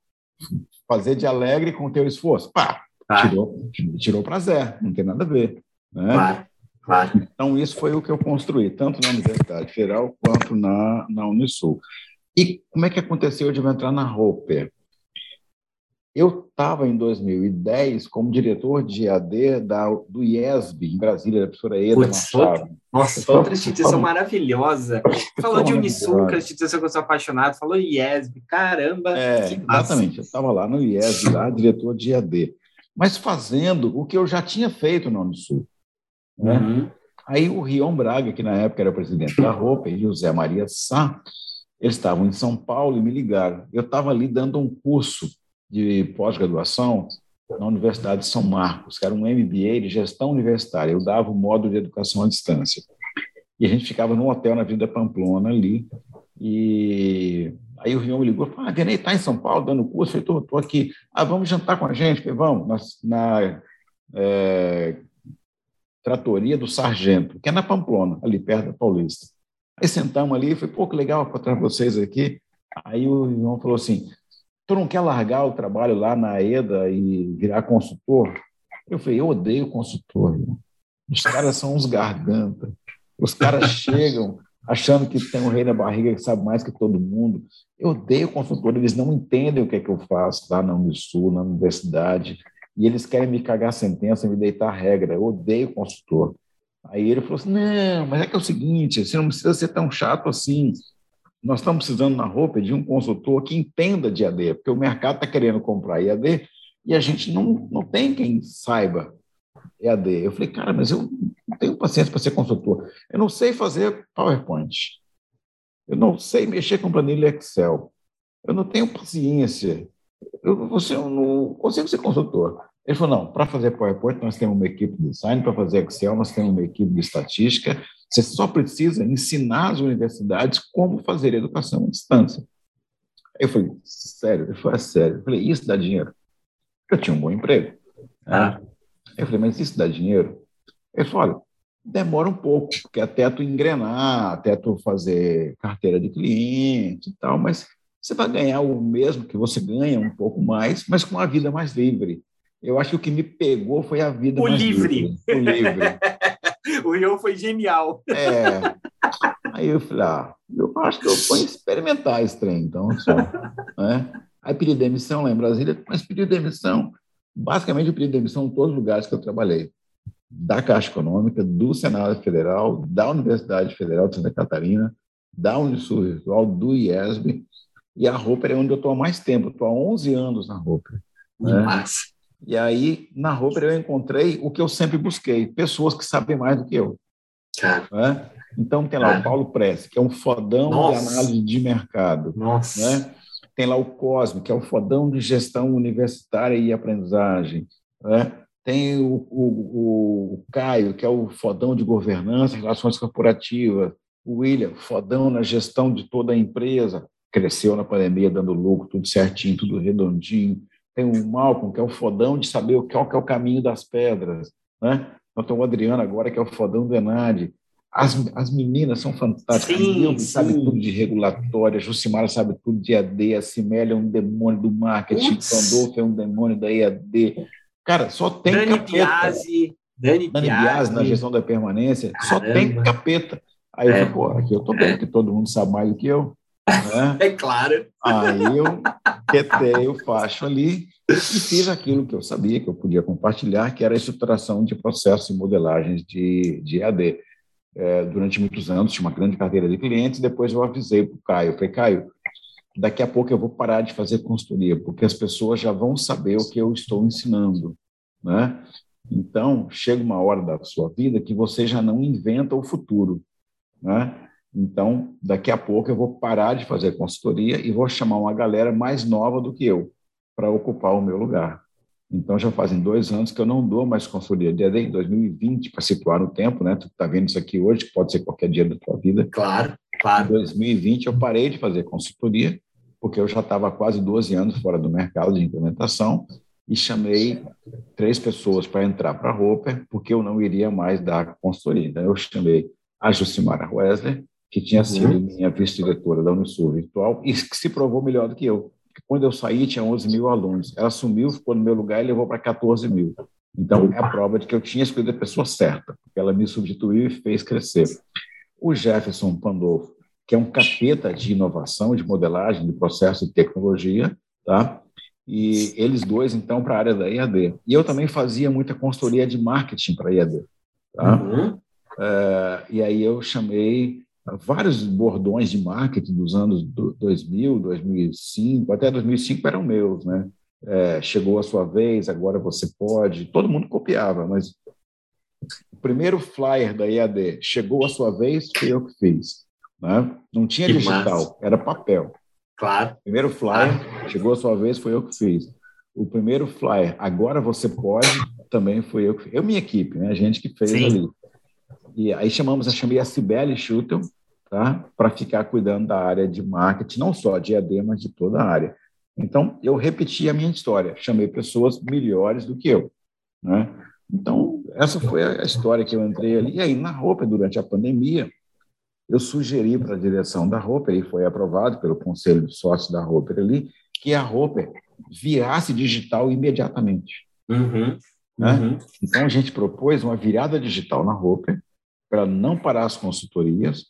fazer de alegre com o teu esforço. Pá, tirou, tirou para zero, não tem nada a ver. Né? Claro. Claro. Então, isso foi o que eu construí, tanto na Universidade Federal quanto na, na Unisul. E como é que aconteceu de eu entrar na Roper? Eu estava em 2010 como diretor de AD da, do IESB, em Brasília, da professora Eda Putz, Machado. Nossa, outra instituição maravilhosa. Falou de Unisul, que é a instituição que eu sou apaixonado, falou IESB, caramba. É, exatamente, eu estava lá no IESB, lá, diretor de AD. Mas fazendo o que eu já tinha feito na Unisul. Né? Uhum. Aí o Rion Braga, que na época era presidente da Roupa, e José Maria Sá, eles estavam em São Paulo e me ligaram. Eu estava ali dando um curso de pós-graduação na Universidade de São Marcos, que era um MBA de gestão universitária. Eu dava o módulo de educação à distância. E a gente ficava num hotel na Vida Pamplona ali. E aí o Rion me ligou, falou, ah, Denei está em São Paulo dando curso. Eu estou aqui. Ah, vamos jantar com a gente? falei, vamos. Na, na é, tratoria do Sargento, que é na Pamplona, ali perto da Paulista. Aí sentamos ali falei, pô, que legal encontrar vocês aqui. Aí o irmão falou assim, tu não quer largar o trabalho lá na EDA e virar consultor? Eu falei, eu odeio consultor. Os caras são uns garganta. Os caras chegam achando que tem um rei na barriga que sabe mais que todo mundo. Eu odeio consultor, eles não entendem o que é que eu faço lá na Unisul, na universidade e eles querem me cagar a sentença, me deitar a regra. Eu odeio consultor. Aí ele falou assim: não, mas é que é o seguinte, você não precisa ser tão chato assim. Nós estamos precisando na roupa de um consultor que entenda de AD, porque o mercado está querendo comprar EAD e a gente não, não tem quem saiba EAD. Eu falei, cara, mas eu não tenho paciência para ser consultor. Eu não sei fazer PowerPoint. Eu não sei mexer com planilha Excel. Eu não tenho paciência. Eu, você eu não consigo ser consultor. Ele falou: não, para fazer PowerPoint, nós temos uma equipe de design, para fazer Excel, nós temos uma equipe de estatística. Você só precisa ensinar as universidades como fazer educação à distância. Eu falei: sério? Ele falou: é sério. Eu falei: isso dá dinheiro? Eu tinha um bom emprego. Ah. Eu falei: mas isso dá dinheiro? Ele falou: olha, demora um pouco, porque até tu engrenar, até tu fazer carteira de cliente e tal, mas você vai ganhar o mesmo que você ganha, um pouco mais, mas com uma vida mais livre. Eu acho que o que me pegou foi a vida o livre. livre. O livre. o Rio foi genial. É. Aí eu falei, ah, eu acho que eu vou experimentar esse trem, então, só. Né? Aí pedi demissão lá em Brasília, mas pedi demissão, basicamente eu pedi demissão em todos os lugares que eu trabalhei. Da Caixa Econômica, do Senado Federal, da Universidade Federal de Santa Catarina, da Unisul Virtual, do IESB, e a Roper é onde eu estou há mais tempo, estou há 11 anos na Roper. Né? Massa. E aí, na Roper, eu encontrei o que eu sempre busquei: pessoas que sabem mais do que eu. Né? Então, tem lá o Paulo Press, que é um fodão Nossa. de análise de mercado. Nossa. Né? Tem lá o Cosme, que é o fodão de gestão universitária e aprendizagem. Né? Tem o, o, o, Caio, que é o fodão de governança e relações corporativas. O William, fodão na gestão de toda a empresa. Cresceu na pandemia, dando lucro, tudo certinho, tudo redondinho tem o Malcolm, que é o fodão de saber qual que é o caminho das pedras, né? Então tem o Adriano agora, que é o fodão do Enade. As, as meninas são fantásticas. Sim, a sabe tudo de regulatória, a Jucimara sabe tudo de AD, a Cimélia é um demônio do marketing, o Pandolfo é um demônio da EAD. Cara, só tem Dani capeta. Biasi, Dani, Dani Biasi na gestão da permanência, Caramba. só tem capeta. Aí eu é. falei, pô, aqui eu tô bem, porque todo mundo sabe mais do que eu. Né? É claro. Aí eu quetei o facho ali e fiz aquilo que eu sabia que eu podia compartilhar, que era a estruturação de processos e modelagens de, de EAD. É, durante muitos anos, tinha uma grande carteira de clientes, depois eu avisei para o Caio, falei, Caio, daqui a pouco eu vou parar de fazer consultoria, porque as pessoas já vão saber o que eu estou ensinando, né? Então, chega uma hora da sua vida que você já não inventa o futuro. Né? Então, daqui a pouco eu vou parar de fazer consultoria e vou chamar uma galera mais nova do que eu para ocupar o meu lugar. Então, já fazem dois anos que eu não dou mais consultoria. Desde 2020, para situar no tempo, né? Tu está vendo isso aqui hoje, que pode ser qualquer dia da tua vida. Claro, claro. Em 2020, eu parei de fazer consultoria, porque eu já estava quase 12 anos fora do mercado de implementação e chamei três pessoas para entrar para a Roper, porque eu não iria mais dar consultoria. Então, eu chamei a Jucimara Wesley, que tinha sido uhum. minha vice-diretora da Unisul Virtual e que se provou melhor do que eu. Quando eu saí, tinha 11 mil alunos. Ela sumiu, ficou no meu lugar e levou para 14 mil. Então, é a prova de que eu tinha escolhido a pessoa certa, porque ela me substituiu e fez crescer. O Jefferson Pandolfo, que é um capeta de inovação, de modelagem, de processo de tecnologia, tá? E eles dois, então, para a área da IAD. E eu também fazia muita consultoria de marketing para a IAD, tá? Uhum. É, e aí eu chamei vários bordões de marketing dos anos 2000, 2005, até 2005 eram meus, né? É, chegou a sua vez, agora você pode. Todo mundo copiava, mas o primeiro flyer da IAD chegou a sua vez, foi eu que fiz. Né? Não tinha que digital, massa. era papel. Claro. O primeiro flyer claro. chegou a sua vez, foi eu que fiz. O primeiro flyer, agora você pode, também foi eu que fiz. Eu minha equipe, né? A gente que fez Sim. ali. E aí chamamos, eu chamei a Cibele Schutel, tá? para ficar cuidando da área de marketing, não só de EAD, mas de toda a área. Então, eu repeti a minha história, chamei pessoas melhores do que eu. Né? Então, essa foi a história que eu entrei ali. E aí, na roupa, durante a pandemia, eu sugeri para a direção da Roper, e foi aprovado pelo conselho de sócios da Roper ali, que a Roper virasse digital imediatamente. Uhum, né? uhum. Então, a gente propôs uma virada digital na Roper, para não parar as consultorias,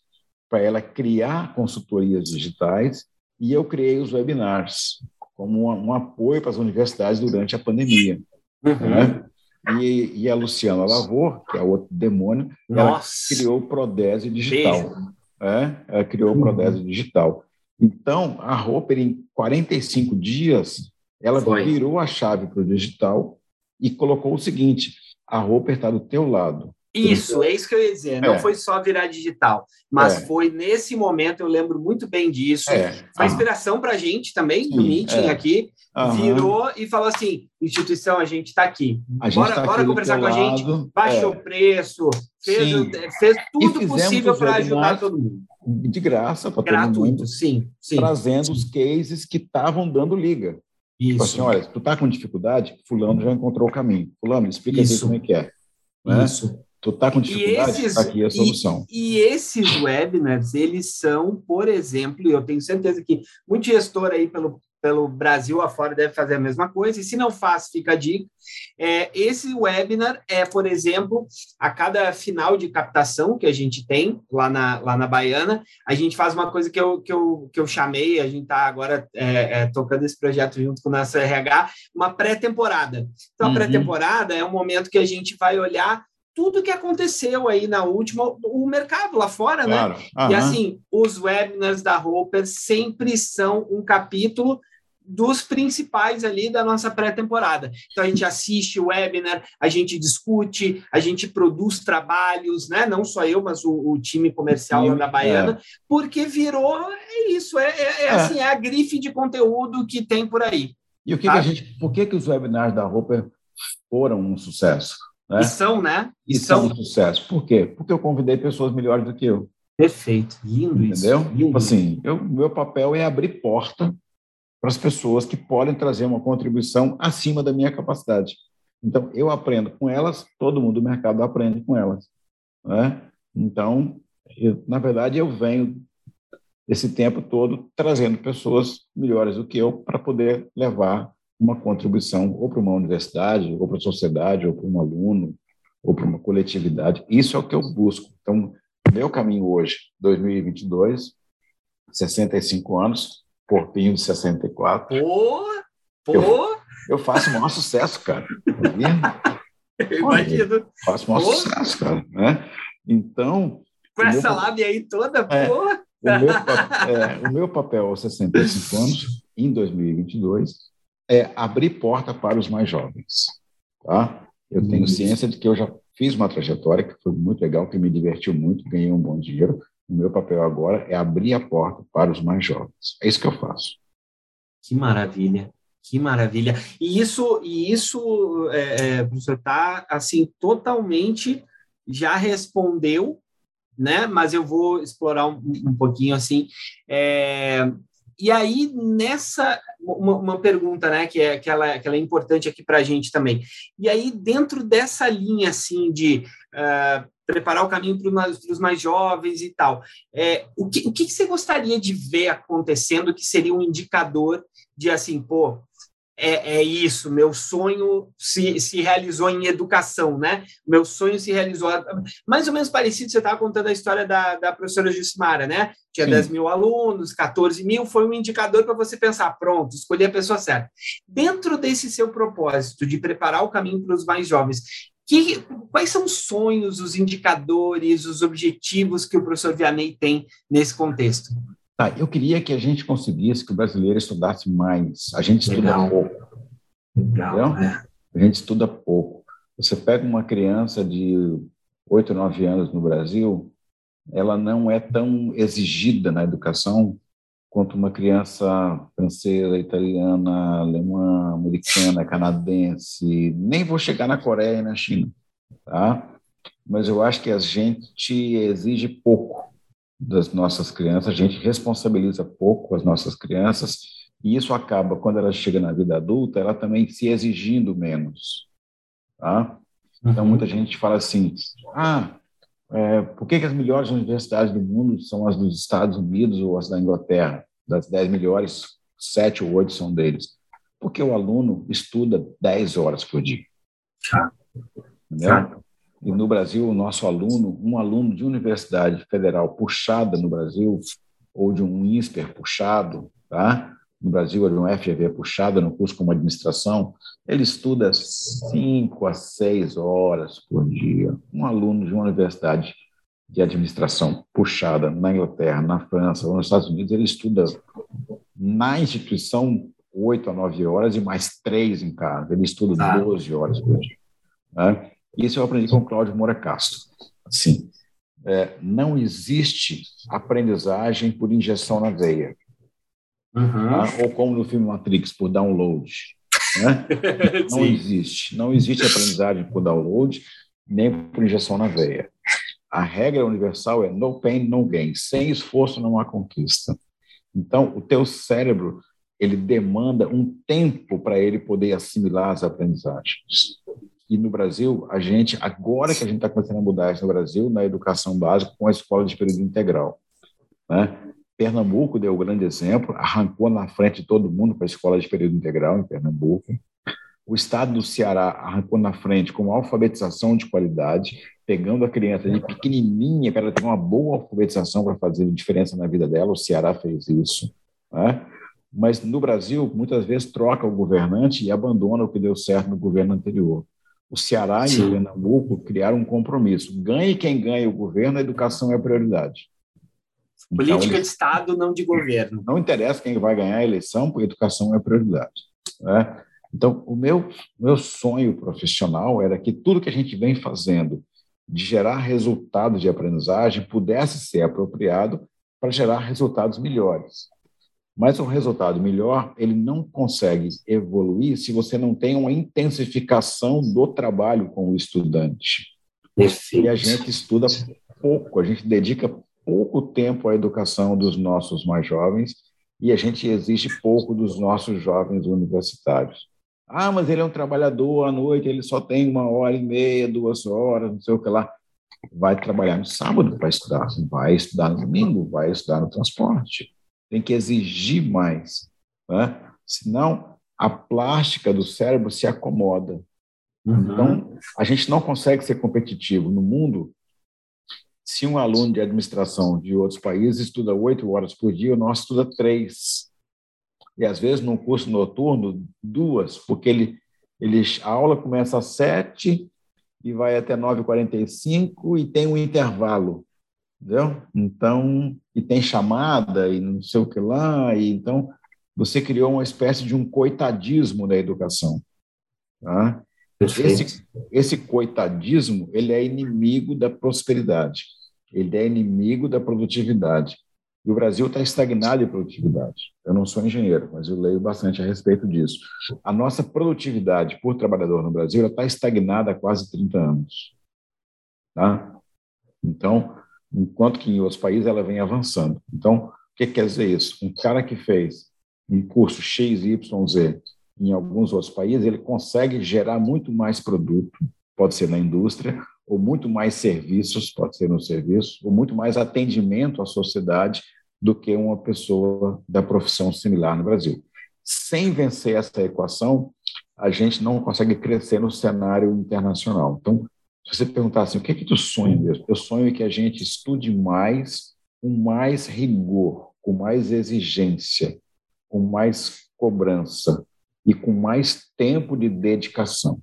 para ela criar consultorias digitais e eu criei os webinars como um, um apoio para as universidades durante a pandemia. Uhum. Né? E, e, a Luciana Lavor, que é outro demônio, Nossa. ela criou o Prodese Digital. É? Ela criou o uhum. Prodese Digital. Então, a Roper, em 45 dias, ela Foi. virou a chave para o digital e colocou o seguinte: a Roper está do teu lado. Isso, é isso que eu ia dizer. Não é. foi só virar digital, mas é. foi nesse momento, eu lembro muito bem disso. É. Foi inspiração para a gente também, Sim, no meeting é. aqui. Virou e falou assim: instituição, a gente está aqui. A bora tá bora conversar com a gente. Baixou o é. preço, fez, fez tudo possível para ajudar todo mundo. De graça para todo mundo. Sim, sim. Trazendo sim. os cases que estavam dando liga. Isso. Tipo assim, olha, se tu tá com dificuldade, fulano já encontrou o caminho. Fulano, explica Isso. como é que é. Né? Isso. Tu está com dificuldade, esses, tá aqui a solução. E, e, esses webinars, eles são, por exemplo, e eu tenho certeza que muito gestor aí pelo, pelo Brasil afora deve fazer a mesma coisa, e se não faz, fica a dica. É, esse webinar é, por exemplo, a cada final de captação que a gente tem lá na, lá na Baiana, a gente faz uma coisa que eu, que eu, que eu chamei, a gente está agora é, é, tocando esse projeto junto com o nosso RH, uma pré-temporada. Então, a uhum. pré-temporada é um momento que a gente vai olhar tudo que aconteceu aí na última, o mercado lá fora, né? claro. né? E assim, os webinars da Roper sempre são um capítulo dos principais ali da nossa pré-temporada. Então a gente assiste o webinar, a gente discute, a gente produz trabalhos, né? Não só eu, mas o, o time comercial Sim, da Baiana, é. porque virou é isso, é, é, é, é, assim, é a grife de conteúdo que tem por aí. E o que, que a gente, por que, que os webinars da Roper foram um sucesso? Né? E são, né? E, e são um sucesso. Por quê? Porque eu convidei pessoas melhores do que eu. Perfeito. Lindo Entendeu? isso. Entendeu? Tipo assim, eu, meu papel é abrir porta para as pessoas que podem trazer uma contribuição acima da minha capacidade. Então, eu aprendo com elas, todo mundo do mercado aprende com elas. Né? Então, eu, na verdade, eu venho esse tempo todo trazendo pessoas melhores do que eu para poder levar uma contribuição ou para uma universidade, ou para a sociedade, ou para um aluno, ou para uma coletividade. Isso é o que eu busco. Então, meu caminho hoje, 2022, 65 anos, corpinho de 64. Pô! Pô! Eu, eu faço o maior sucesso, cara. Imagino. Faço o maior pô. sucesso, cara. Né? Então. Com essa meu... lábia aí toda, é, pô! O meu, é, o meu papel aos 65 anos, em 2022, é abrir porta para os mais jovens. Tá? Eu tenho Isso. ciência de que eu já fiz uma trajetória que foi muito legal, que me divertiu muito, ganhei um bom dinheiro. O meu papel agora é abrir a porta para os mais jovens. É isso que eu faço. Que maravilha. Que maravilha. E isso, e isso é, é, professor, está assim, totalmente já respondeu, né? Mas eu vou explorar um, um pouquinho assim. É, e aí, nessa, uma, uma, pergunta, né, que é, que, ela, que ela é importante aqui para a gente também. E aí, dentro dessa linha, assim, de uh, preparar o caminho para os mais jovens e tal, é, o, que, o que você gostaria de ver acontecendo que seria um indicador de, assim, pô, é, é, isso, meu sonho se, se realizou em educação, né? Meu sonho se realizou. Mais ou menos parecido, você estava contando a história da, da professora Jucimara, né? Tinha Sim. 10 mil alunos, 14 mil, foi um indicador para você pensar, pronto, escolhi a pessoa certa. Dentro desse seu propósito de preparar o caminho para os mais jovens, que, quais são os sonhos, os indicadores, os objetivos que o professor Vianney tem nesse contexto? Tá, eu queria que a gente conseguisse que o brasileiro estudasse mais. A gente estuda Legal. pouco. Legal, é. A gente estuda pouco. Você pega uma criança de 8, 9 anos no Brasil, ela não é tão exigida na educação quanto uma criança francesa, italiana, alemã, americana, canadense. Nem vou chegar na Coreia e na China, tá? Mas eu acho que a gente exige pouco das nossas crianças, a gente responsabiliza pouco as nossas crianças, e isso acaba, quando ela chega na vida adulta, ela também se exigindo menos. Tá? Então, uhum. muita gente fala assim: ah, é, por que, que, as melhores universidades do mundo são as dos Estados Unidos ou as da Inglaterra? Das dez melhores, sete ou oito são deles. Porque o aluno estuda dez horas por dia. Entendeu? E no Brasil o nosso aluno, um aluno de universidade federal puxada no Brasil, ou de um INSPER puxado, tá? no Brasil, ou de um FGV puxado no curso como administração, ele estuda cinco a seis horas por dia. Um aluno de uma universidade de administração puxada na Inglaterra, na França ou nos Estados Unidos, ele estuda na instituição oito a nove horas e mais três em casa. Ele estuda tá. doze horas por dia. Né? Isso eu aprendi com o Cláudio Moura Castro. Assim, é, não existe aprendizagem por injeção na veia. Uhum. Tá? Ou como no filme Matrix, por download. Né? Não existe. Não existe aprendizagem por download, nem por injeção na veia. A regra universal é no pain, no gain. Sem esforço não há conquista. Então, o teu cérebro ele demanda um tempo para ele poder assimilar as aprendizagens. E no Brasil, a gente, agora que a gente está começando a mudar isso no Brasil, na educação básica, com a escola de período integral. Né? Pernambuco deu um grande exemplo, arrancou na frente de todo mundo com a escola de período integral em Pernambuco. O estado do Ceará arrancou na frente com alfabetização de qualidade, pegando a criança de pequenininha para ela ter uma boa alfabetização para fazer diferença na vida dela. O Ceará fez isso. Né? Mas no Brasil, muitas vezes troca o governante e abandona o que deu certo no governo anterior. O Ceará Sim. e o Pernambuco criaram um compromisso. Ganhe quem ganha o governo, a educação é a prioridade. Política então, de Estado, não de governo. Não interessa quem vai ganhar a eleição, porque a educação é a prioridade. Né? Então, o meu, meu sonho profissional era que tudo que a gente vem fazendo de gerar resultados de aprendizagem pudesse ser apropriado para gerar resultados melhores. Mas o resultado melhor, ele não consegue evoluir se você não tem uma intensificação do trabalho com o estudante. Perfeito. E a gente estuda pouco, a gente dedica pouco tempo à educação dos nossos mais jovens e a gente exige pouco dos nossos jovens universitários. Ah, mas ele é um trabalhador à noite, ele só tem uma hora e meia, duas horas, não sei o que lá. Vai trabalhar no sábado para estudar, vai estudar no domingo, vai estudar no transporte tem que exigir mais, né? senão a plástica do cérebro se acomoda. Uhum. Então, a gente não consegue ser competitivo no mundo. Se um aluno de administração de outros países estuda oito horas por dia, o nosso estuda três. E às vezes, num curso noturno, duas, porque ele, ele, a aula começa às sete e vai até 9h45 e tem um intervalo entendeu? Então, e tem chamada e não sei o que lá, e então você criou uma espécie de um coitadismo da educação, tá? Esse, esse coitadismo ele é inimigo da prosperidade, ele é inimigo da produtividade. E o Brasil está estagnado em produtividade. Eu não sou engenheiro, mas eu leio bastante a respeito disso. A nossa produtividade por trabalhador no Brasil está estagnada há quase 30 anos. Tá? Então, enquanto que em outros países ela vem avançando. Então, o que quer dizer isso? Um cara que fez um curso X, Y, Z em alguns outros países, ele consegue gerar muito mais produto, pode ser na indústria, ou muito mais serviços, pode ser no serviço, ou muito mais atendimento à sociedade do que uma pessoa da profissão similar no Brasil. Sem vencer essa equação, a gente não consegue crescer no cenário internacional. Então, se você perguntar assim, o que é que tu sonha mesmo? Eu sonho que a gente estude mais, com mais rigor, com mais exigência, com mais cobrança e com mais tempo de dedicação.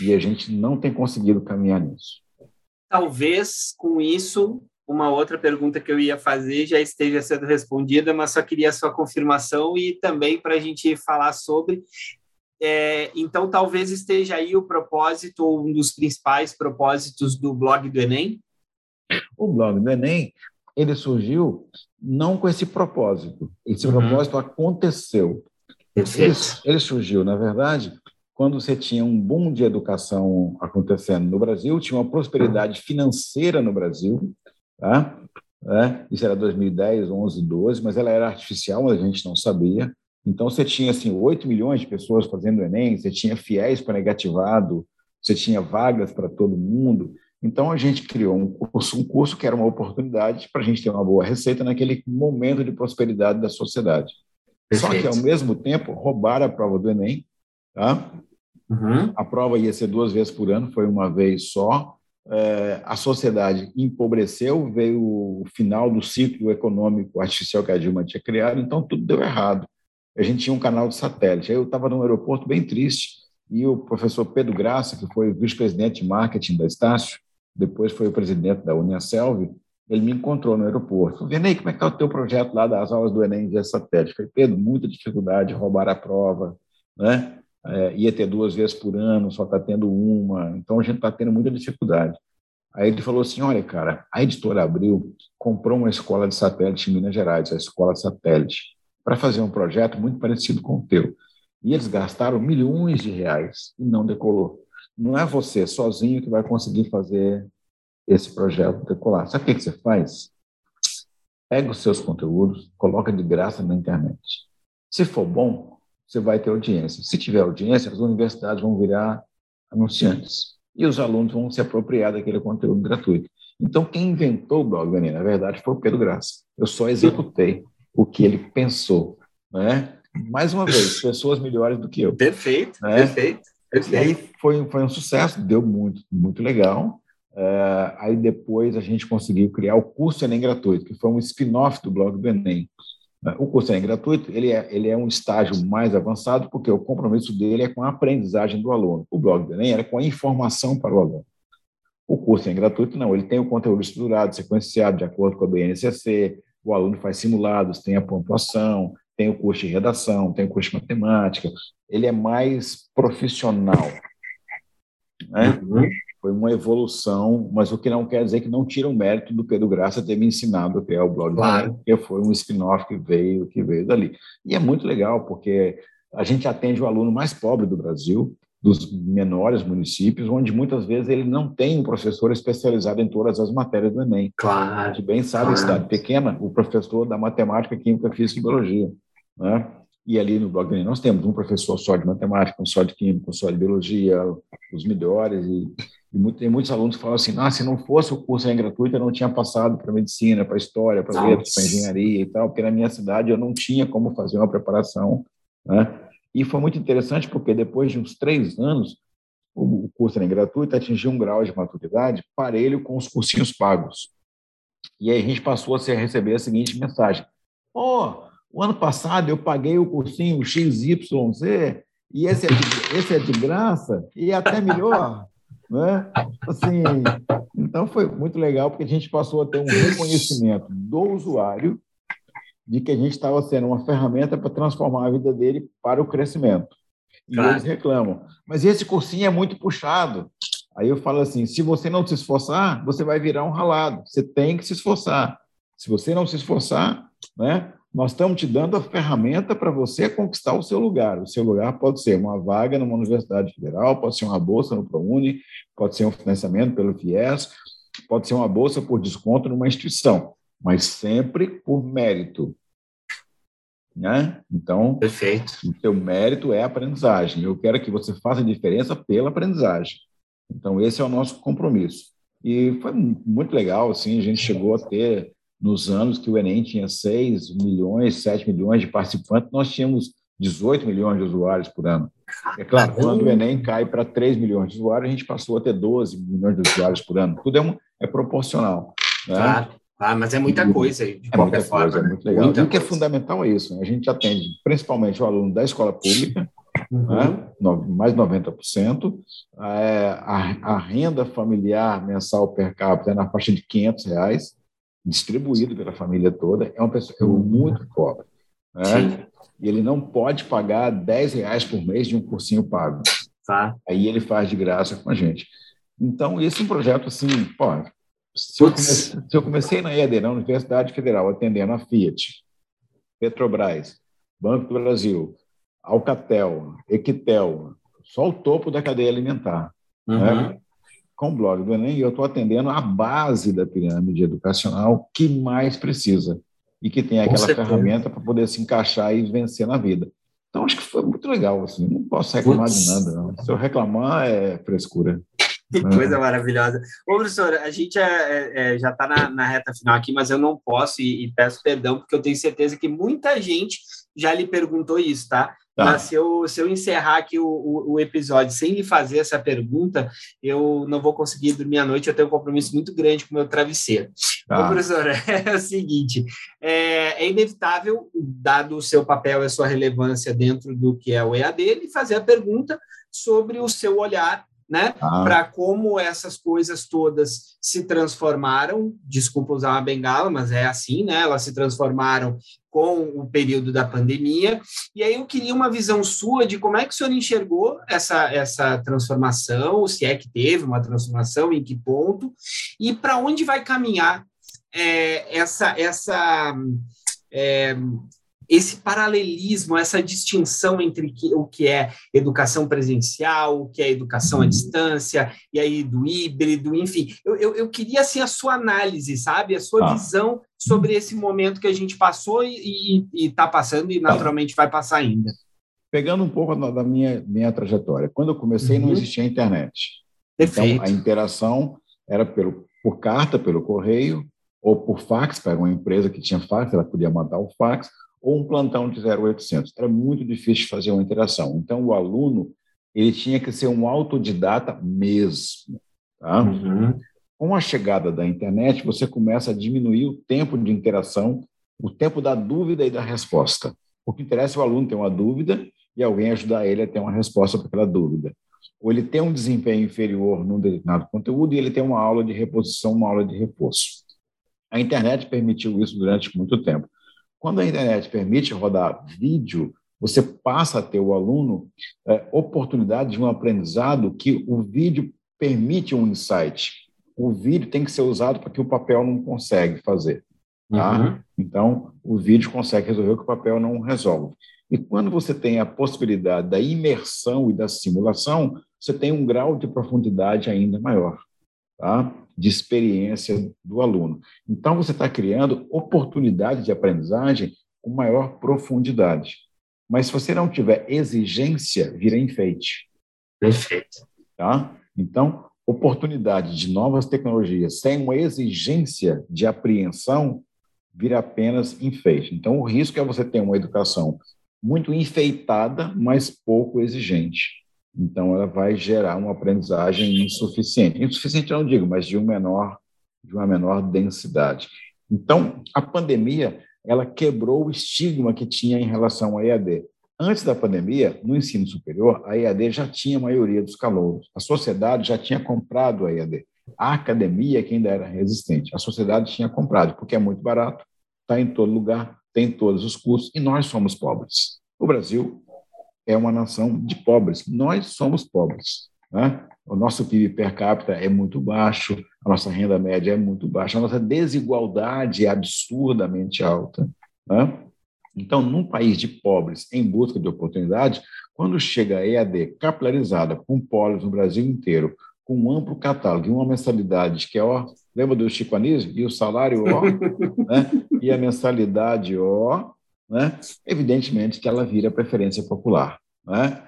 E a gente não tem conseguido caminhar nisso. Talvez com isso uma outra pergunta que eu ia fazer já esteja sendo respondida, mas só queria a sua confirmação e também para a gente falar sobre. É, então, talvez esteja aí o propósito, ou um dos principais propósitos do blog do Enem? O blog do Enem, ele surgiu não com esse propósito. Esse uhum. propósito aconteceu. Ele, ele surgiu, na verdade, quando você tinha um boom de educação acontecendo no Brasil, tinha uma prosperidade financeira no Brasil, Tá? É, isso era 2010, 11, 12, mas ela era artificial, a gente não sabia. Então, você tinha assim, 8 milhões de pessoas fazendo o Enem, você tinha fiéis para negativado, você tinha vagas para todo mundo. Então, a gente criou um curso, um curso que era uma oportunidade para a gente ter uma boa receita naquele momento de prosperidade da sociedade. Perfeito. Só que, ao mesmo tempo, roubaram a prova do Enem. Tá? Uhum. A prova ia ser duas vezes por ano, foi uma vez só é, a sociedade empobreceu, veio o final do ciclo econômico artificial que a Dilma tinha criado, então tudo deu errado. A gente tinha um canal de satélite. Aí eu estava no aeroporto bem triste, e o professor Pedro Graça, que foi vice-presidente de marketing da Estácio, depois foi o presidente da Uniaselv, ele me encontrou no aeroporto. Venei, como é que está o teu projeto lá das aulas do Enem via satélite? Falei, Pedro, muita dificuldade, roubar a prova, né? é, ia ter duas vezes por ano, só está tendo uma, então a gente está tendo muita dificuldade. Aí ele falou assim: olha, cara, a editora Abril comprou uma escola de satélite em Minas Gerais, a Escola Satélite, para fazer um projeto muito parecido com o teu. E eles gastaram milhões de reais e não decolou. Não é você sozinho que vai conseguir fazer esse projeto decolar. Sabe o que você faz? Pega os seus conteúdos, coloca de graça na internet. Se for bom, você vai ter audiência. Se tiver audiência, as universidades vão virar anunciantes e os alunos vão se apropriar daquele conteúdo gratuito. Então, quem inventou o blog na verdade, foi o Pedro Graça. Eu só executei o que ele pensou. Né? Mais uma vez, pessoas melhores do que eu. Perfeito, né? perfeito, perfeito. E aí foi, foi um sucesso, deu muito, muito legal. Uh, aí depois a gente conseguiu criar o curso Enem Gratuito, que foi um spin-off do blog do Enem. O curso é gratuito, ele é, ele é um estágio mais avançado, porque o compromisso dele é com a aprendizagem do aluno. O blog do Enem era com a informação para o aluno. O curso é gratuito, não, ele tem o conteúdo estruturado, sequenciado, de acordo com a BNCC, o aluno faz simulados, tem a pontuação, tem o curso de redação, tem o curso de matemática, ele é mais profissional. Né? Uhum foi uma evolução, mas o que não quer dizer que não tira o mérito do Pedro Graça ter me ensinado a criar o blog, claro. porque foi um spin-off que veio, que veio dali. E é muito legal, porque a gente atende o aluno mais pobre do Brasil, dos menores municípios, onde muitas vezes ele não tem um professor especializado em todas as matérias do Enem. Claro. A gente bem sabe, claro. cidade pequena, o professor da matemática, química, física e biologia. Né? E ali no blog do Enem nós temos um professor só de matemática, um só de química, um só de biologia, os melhores, e e muito, tem muitos alunos que falam assim: ah, se não fosse o curso em gratuito, eu não tinha passado para medicina, para história, para letras, para engenharia e tal, porque na minha cidade eu não tinha como fazer uma preparação. Né? E foi muito interessante porque depois de uns três anos, o curso em gratuito atingiu um grau de maturidade parelho com os cursinhos pagos. E aí a gente passou a receber a seguinte mensagem: oh, o ano passado eu paguei o cursinho XYZ e esse é de, esse é de graça e até melhor. Né? Assim, então foi muito legal porque a gente passou a ter um reconhecimento do usuário de que a gente estava sendo uma ferramenta para transformar a vida dele para o crescimento. E claro. eles reclamam. Mas esse cursinho é muito puxado. Aí eu falo assim: se você não se esforçar, você vai virar um ralado. Você tem que se esforçar. Se você não se esforçar, né, nós estamos te dando a ferramenta para você conquistar o seu lugar. O seu lugar pode ser uma vaga numa universidade federal, pode ser uma bolsa no ProUni, pode ser um financiamento pelo FIES, pode ser uma bolsa por desconto numa instituição, mas sempre por mérito. Né? Então, Perfeito. o seu mérito é a aprendizagem. Eu quero que você faça diferença pela aprendizagem. Então, esse é o nosso compromisso. E foi muito legal, assim, a gente chegou a ter, nos anos que o Enem tinha 6 milhões, 7 milhões de participantes, nós tínhamos 18 milhões de usuários por ano. É claro, quando o Enem cai para 3 milhões de usuários, a gente passou a ter 12 milhões de usuários por ano. Tudo é, um, é proporcional. Né? Claro. Ah, mas é muita coisa, de é qualquer forma. Coisa, é muito legal. Muita e o que é fundamental é isso. Né? A gente atende principalmente o aluno da escola pública, uhum. né? mais 90%. É, a, a, renda familiar mensal per capita é na faixa de 500 reais, distribuído pela família toda. É uma pessoa uhum. muito pobre. Né? E ele não pode pagar 10 reais por mês de um cursinho pago. Tá. Aí ele faz de graça com a gente. Então, esse é um projeto assim, pô, se eu, comecei, se eu comecei na EAD, na Universidade Federal, atendendo a Fiat, Petrobras, Banco do Brasil, Alcatel, Equitel, só o topo da cadeia alimentar. Uhum. Né? Com o blog do Enem, eu estou atendendo a base da pirâmide educacional que mais precisa e que tem aquela ferramenta para poder se encaixar e vencer na vida. Então, acho que foi muito legal. Assim. Não posso reclamar de nada. Não. Se eu reclamar, é frescura. Que coisa maravilhosa. Ô, professor, a gente é, é, é já está na, na, reta final aqui, mas eu não posso e, e, peço perdão, porque eu tenho certeza que muita gente já lhe perguntou isso, tá? Tá. Mas se eu, se eu encerrar aqui o, o, o, episódio sem lhe fazer essa pergunta, eu não vou conseguir dormir à noite, eu tenho um compromisso muito grande com o meu travesseiro. Tá. Ô, professor, é o seguinte, é, é, inevitável, dado o seu papel e a sua relevância dentro do que é o EAD, ele fazer a pergunta sobre o seu olhar né? Ah. Para como essas coisas todas se transformaram, desculpa usar uma bengala, mas é assim, né? Elas se transformaram com o período da pandemia. E aí eu queria uma visão sua de como é que o senhor enxergou essa, essa transformação, se é que teve uma transformação, em que ponto, e para onde vai caminhar é, essa, essa é, esse paralelismo, essa distinção entre o que é educação presencial, o que é educação à distância, e aí do híbrido, enfim. Eu, eu, eu queria, assim, a sua análise, sabe? A sua ah. visão sobre esse momento que a gente passou e está passando e naturalmente vai passar ainda. Pegando um pouco da minha, minha trajetória. Quando eu comecei, uhum. não existia internet. Perfeito. Então, a interação era pelo, por carta, pelo correio, ou por fax, para uma empresa que tinha fax, ela podia mandar o fax, ou um plantão de 0800. Era muito difícil fazer uma interação. Então, o aluno ele tinha que ser um autodidata mesmo. Tá? Uhum. Com a chegada da internet, você começa a diminuir o tempo de interação, o tempo da dúvida e da resposta. O que interessa é o aluno ter uma dúvida e alguém ajudar ele a ter uma resposta para aquela dúvida. Ou ele tem um desempenho inferior num determinado conteúdo e ele tem uma aula de reposição, uma aula de reforço. A internet permitiu isso durante muito tempo. Quando a internet permite rodar vídeo, você passa a ter o aluno é, oportunidade de um aprendizado que o vídeo permite um insight. O vídeo tem que ser usado para que o papel não consegue fazer. Tá? Uhum. Então, o vídeo consegue resolver o que o papel não resolve. E quando você tem a possibilidade da imersão e da simulação, você tem um grau de profundidade ainda maior. Tá? de experiência do aluno. Então, você está criando oportunidade de aprendizagem com maior profundidade. Mas se você não tiver exigência, vira enfeite. Perfeito. Tá? Então, oportunidade de novas tecnologias sem uma exigência de apreensão vira apenas enfeite. Então, o risco é você ter uma educação muito enfeitada, mas pouco exigente. Então, ela vai gerar uma aprendizagem insuficiente. Insuficiente eu não digo, mas de, um menor, de uma menor densidade. Então, a pandemia ela quebrou o estigma que tinha em relação à EAD. Antes da pandemia, no ensino superior, a EAD já tinha a maioria dos calouros. A sociedade já tinha comprado a EAD. A academia que ainda era resistente. A sociedade tinha comprado, porque é muito barato, está em todo lugar, tem todos os custos, e nós somos pobres. O Brasil é uma nação de pobres. Nós somos pobres. Né? O nosso PIB per capita é muito baixo, a nossa renda média é muito baixa, a nossa desigualdade é absurdamente alta. Né? Então, num país de pobres em busca de oportunidade, quando chega a EAD capilarizada, com polos no Brasil inteiro, com um amplo catálogo e uma mensalidade que é, ó, lembra do Chico Anísio? E o salário, ó, né? e a mensalidade, ó, né? evidentemente que ela vira preferência popular. Né?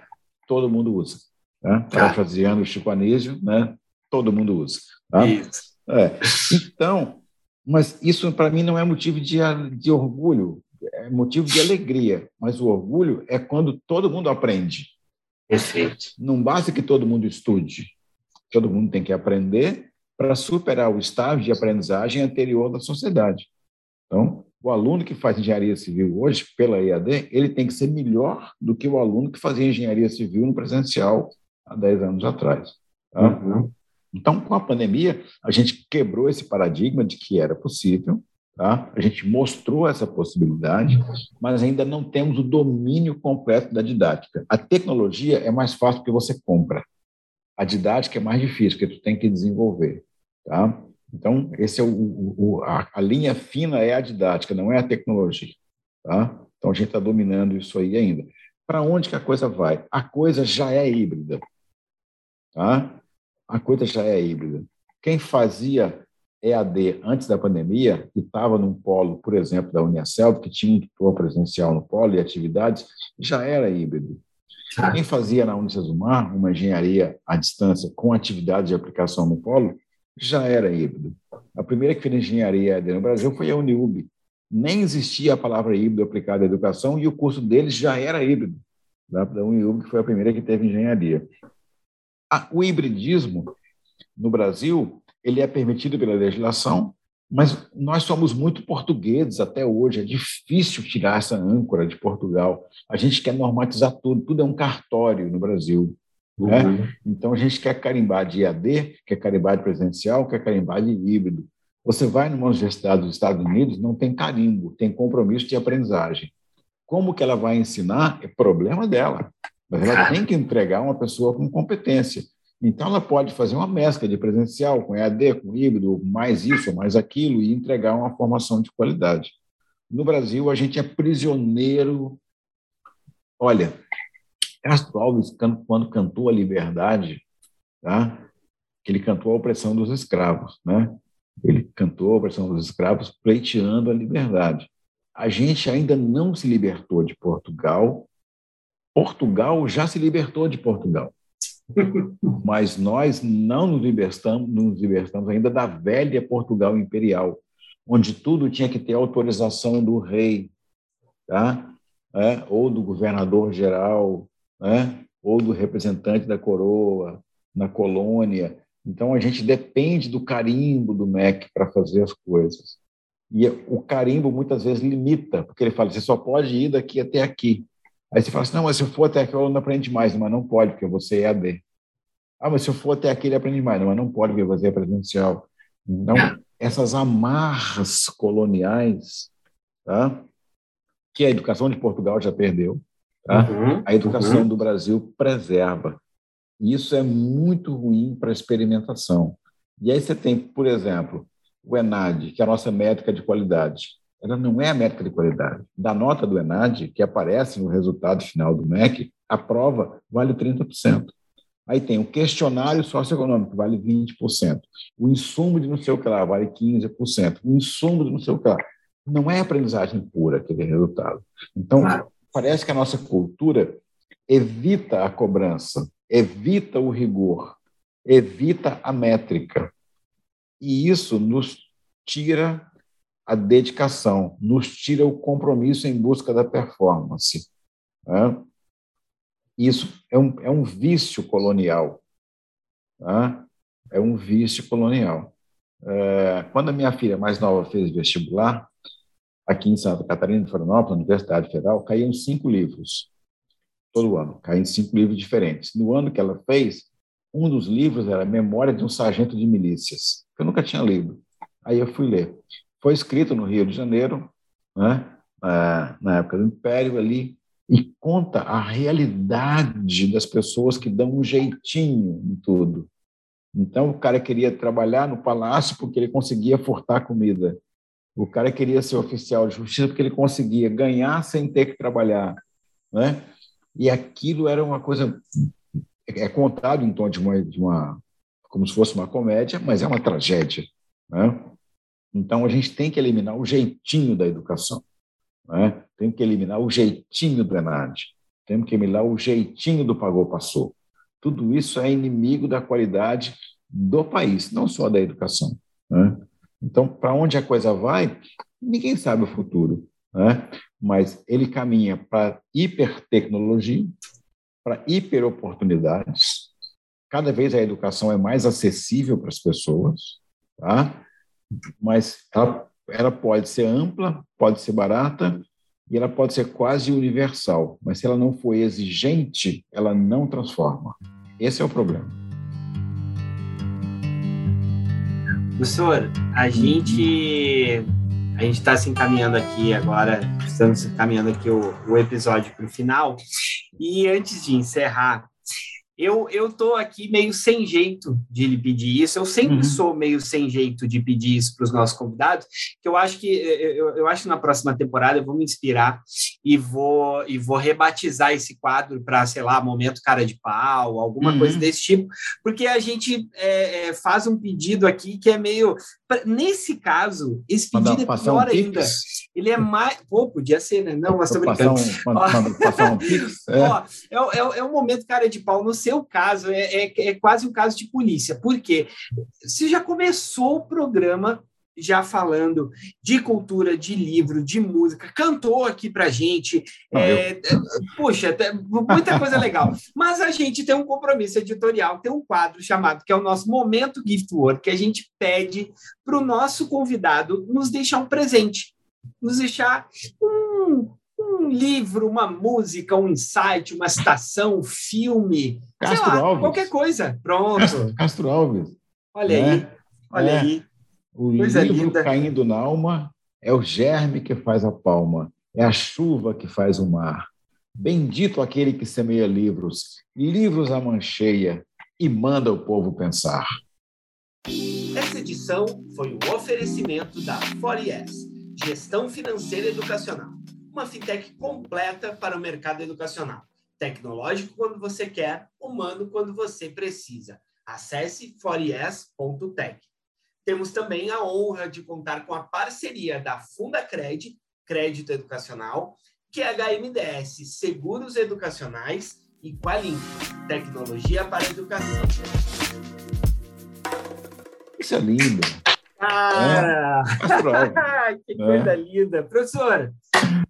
Todo mundo usa. Né? Parafraseando o Chico Anísio, né? todo mundo usa. Tá? Isso. É. Então, mas isso para mim não é motivo de, de orgulho, é motivo de alegria. Mas o orgulho é quando todo mundo aprende. Perfeito. Não basta que todo mundo estude. Todo mundo tem que aprender para superar o estágio de aprendizagem anterior da sociedade. Então, o aluno que faz engenharia civil hoje, pela EAD, ele tem que ser melhor do que o aluno que fazia engenharia civil no presencial há 10 anos atrás. Tá? Uhum. Então, com a pandemia, a gente quebrou esse paradigma de que era possível, tá? a gente mostrou essa possibilidade, mas ainda não temos o domínio completo da didática. A tecnologia é mais fácil porque você compra. A didática é mais difícil, porque tu tem que desenvolver. Tá? Então, esse é o, o a, a, linha fina é a didática, não é a tecnologia. Tá? Então, a gente está dominando isso aí ainda. Para onde que a coisa vai? A coisa já é híbrida. Tá? A coisa já é híbrida. Quem fazia EAD antes da pandemia e estava num polo, por exemplo, da Unicelv, que tinha um tutor presencial no polo e atividades, já era híbrido. Quem fazia na Unicesumar uma engenharia à distância com atividade de aplicação no polo, já era híbrido. A primeira que fez engenharia no Brasil foi a Uniub. Nem existia a palavra híbrido aplicada à educação e o curso deles já era híbrido. Da Uniub, que foi a primeira que teve engenharia. O hibridismo no Brasil ele é permitido pela legislação, mas nós somos muito portugueses até hoje, é difícil tirar essa âncora de Portugal. A gente quer normatizar tudo, tudo é um cartório no Brasil. Uhum. Né? Então a gente quer carimbar de IAD, quer carimbar de presencial, quer carimbar de híbrido. Você vai numa universidade dos Estados Unidos, não tem carimbo, tem compromisso de aprendizagem. Como que ela vai ensinar é problema dela, mas ela tem que entregar uma pessoa com competência. Então, ela pode fazer uma mescla de presencial com EAD, com híbrido, mais isso, mais aquilo, e entregar uma formação de qualidade. No Brasil, a gente é prisioneiro. Olha, Castro Alves, quando cantou a liberdade, tá? ele cantou a opressão dos escravos, né? Ele cantou a opressão dos escravos pleiteando a liberdade. A gente ainda não se libertou de Portugal. Portugal já se libertou de Portugal. Mas nós não nos libertamos, nos libertamos ainda da velha Portugal imperial, onde tudo tinha que ter autorização do rei, tá? É, ou do governador geral, né? ou do representante da coroa na colônia. Então a gente depende do carimbo do MEC para fazer as coisas. E o carimbo muitas vezes limita, porque ele fala: você só pode ir daqui até aqui. Aí você fala assim, não, mas se eu for até aqui, eu não aprende mais. Mas não pode, porque você é AD. Ah, mas se eu for até aqui, ele aprende mais. Mas não pode, porque você é presencial. Então, essas amarras coloniais, tá? que a educação de Portugal já perdeu, tá? Uhum, a educação uhum. do Brasil preserva. E isso é muito ruim para a experimentação. E aí você tem, por exemplo, o ENAD, que é a nossa métrica de qualidade ela não é a métrica de qualidade. Da nota do ENAD, que aparece no resultado final do MEC, a prova vale 30%. Aí tem o questionário socioeconômico, vale 20%. O insumo de não sei o que lá vale 15%. O insumo de não sei o que lá. Não é aprendizagem pura aquele resultado. Então, parece que a nossa cultura evita a cobrança, evita o rigor, evita a métrica. E isso nos tira a dedicação, nos tira o compromisso em busca da performance. Né? Isso é um, é um vício colonial. Né? É um vício colonial. É, quando a minha filha mais nova fez vestibular, aqui em Santa Catarina, em Florianópolis, na Universidade Federal, caíam cinco livros, todo ano, caíam cinco livros diferentes. No ano que ela fez, um dos livros era Memória de um Sargento de Milícias, que eu nunca tinha lido. Aí eu fui ler. Foi escrito no Rio de Janeiro, né, na época do Império, ali, e conta a realidade das pessoas que dão um jeitinho em tudo. Então, o cara queria trabalhar no palácio porque ele conseguia furtar comida. O cara queria ser oficial de justiça porque ele conseguia ganhar sem ter que trabalhar. Né? E aquilo era uma coisa. É contado em tom de uma, de uma. como se fosse uma comédia, mas é uma tragédia. Né? Então, a gente tem que eliminar o jeitinho da educação. Né? Tem que eliminar o jeitinho do Enad. Temos que eliminar o jeitinho do pagou-passou. Tudo isso é inimigo da qualidade do país, não só da educação. Né? Então, para onde a coisa vai, ninguém sabe o futuro. Né? Mas ele caminha para hipertecnologia, para hiperoportunidades. Cada vez a educação é mais acessível para as pessoas, tá? mas ela ela pode ser ampla, pode ser barata e ela pode ser quase universal, mas se ela não for exigente, ela não transforma. Esse é o problema. Professor, a gente a gente está se encaminhando aqui agora, estamos encaminhando aqui o, o episódio para o final. E antes de encerrar, eu, eu tô aqui meio sem jeito de lhe pedir isso. Eu sempre uhum. sou meio sem jeito de pedir isso para os nossos convidados, que eu acho que eu, eu acho que na próxima temporada eu vou me inspirar e vou e vou rebatizar esse quadro para, sei lá, momento cara de pau, alguma uhum. coisa desse tipo, porque a gente é, é, faz um pedido aqui que é meio nesse caso, esse pedido é pior um ainda. Ele é mais. Pô, podia ser, né? Não, mas tô brincando. Um, passar um pix. É. Ó, é, é, é um momento cara de pau no seu caso, é, é, é quase um caso de polícia. Por quê? Você já começou o programa já falando de cultura, de livro, de música, cantou aqui pra gente. Não, é, eu... Puxa, muita coisa legal. Mas a gente tem um compromisso editorial, tem um quadro chamado que é o nosso Momento Gift Work, que a gente pede para o nosso convidado nos deixar um presente, nos deixar um, um livro, uma música, um insight, uma estação, um filme, Castro lá, Alves. qualquer coisa. Pronto. Castro, Castro Alves. Olha né? aí, olha é. aí. O coisa livro linda. caindo na alma é o germe que faz a palma, é a chuva que faz o mar. Bendito aquele que semeia livros, livros a mancheia e manda o povo pensar. Essa edição foi um oferecimento da Fories, Gestão Financeira Educacional uma fintech completa para o mercado educacional. Tecnológico quando você quer, humano quando você precisa. Acesse fores.tech. Temos também a honra de contar com a parceria da Fundacred, Crédito Educacional, que é HMDS, Seguros Educacionais e Qualink, Tecnologia para a Educação. Isso é lindo. Ah, é, que coisa é. linda. Professor,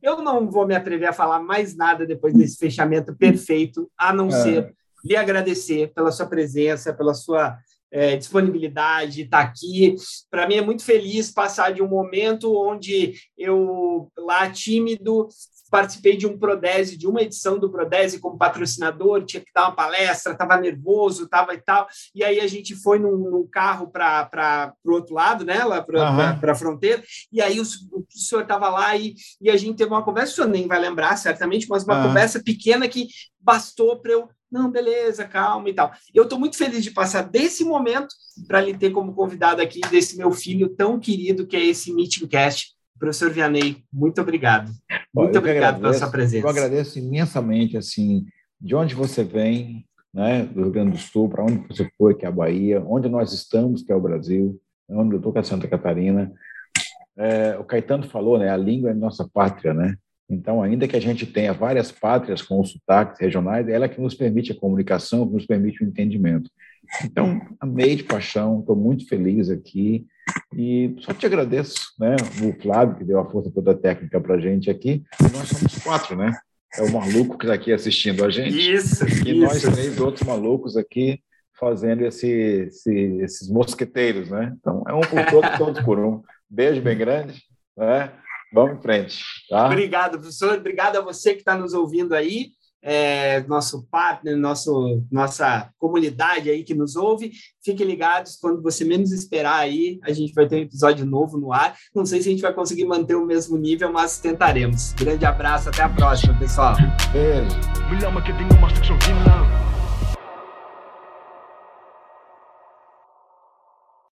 eu não vou me atrever a falar mais nada depois desse fechamento perfeito, a não é. ser lhe agradecer pela sua presença, pela sua é, disponibilidade, estar tá aqui. Para mim é muito feliz passar de um momento onde eu, lá tímido, participei de um Prodese, de uma edição do Prodese como patrocinador, tinha que dar uma palestra, estava nervoso, estava e tal, e aí a gente foi num, num carro para o outro lado, né, lá para uhum. a fronteira, e aí o, o senhor estava lá e, e a gente teve uma conversa, o senhor nem vai lembrar, certamente, mas uma uhum. conversa pequena que bastou para eu não, beleza, calma e tal. Eu estou muito feliz de passar desse momento para lhe ter como convidado aqui desse meu filho tão querido que é esse Meeting Cast. Professor Vianney, muito obrigado. Muito obrigado agradeço, pela sua presença. Eu agradeço imensamente, assim, de onde você vem, né, do Rio Grande do Sul, para onde você foi, que é a Bahia, onde nós estamos, que é o Brasil, onde eu estou, que é Santa Catarina. É, o Caetano falou, né, a língua é nossa pátria, né? Então, ainda que a gente tenha várias pátrias com os sotaques regionais, é ela que nos permite a comunicação, que nos permite o entendimento. Então, amei de paixão, estou muito feliz aqui e só te agradeço, né? O Flávio, que deu a força toda a técnica para a gente aqui. Nós somos quatro, né? É o maluco que está aqui assistindo a gente. Isso, E isso. nós três outros malucos aqui fazendo esse, esse, esses mosqueteiros, né? Então, é um por todos, todos por um. Beijo bem grande, né? Vamos em frente. Tá? Obrigado, professor. Obrigado a você que está nos ouvindo aí. é, nosso partner, nosso, nossa comunidade aí que nos ouve. Fiquem ligados, quando você menos esperar aí, a gente vai ter um episódio novo no ar. Não sei se a gente vai conseguir manter o mesmo nível, mas tentaremos. Grande abraço, até a próxima, pessoal. Beijo.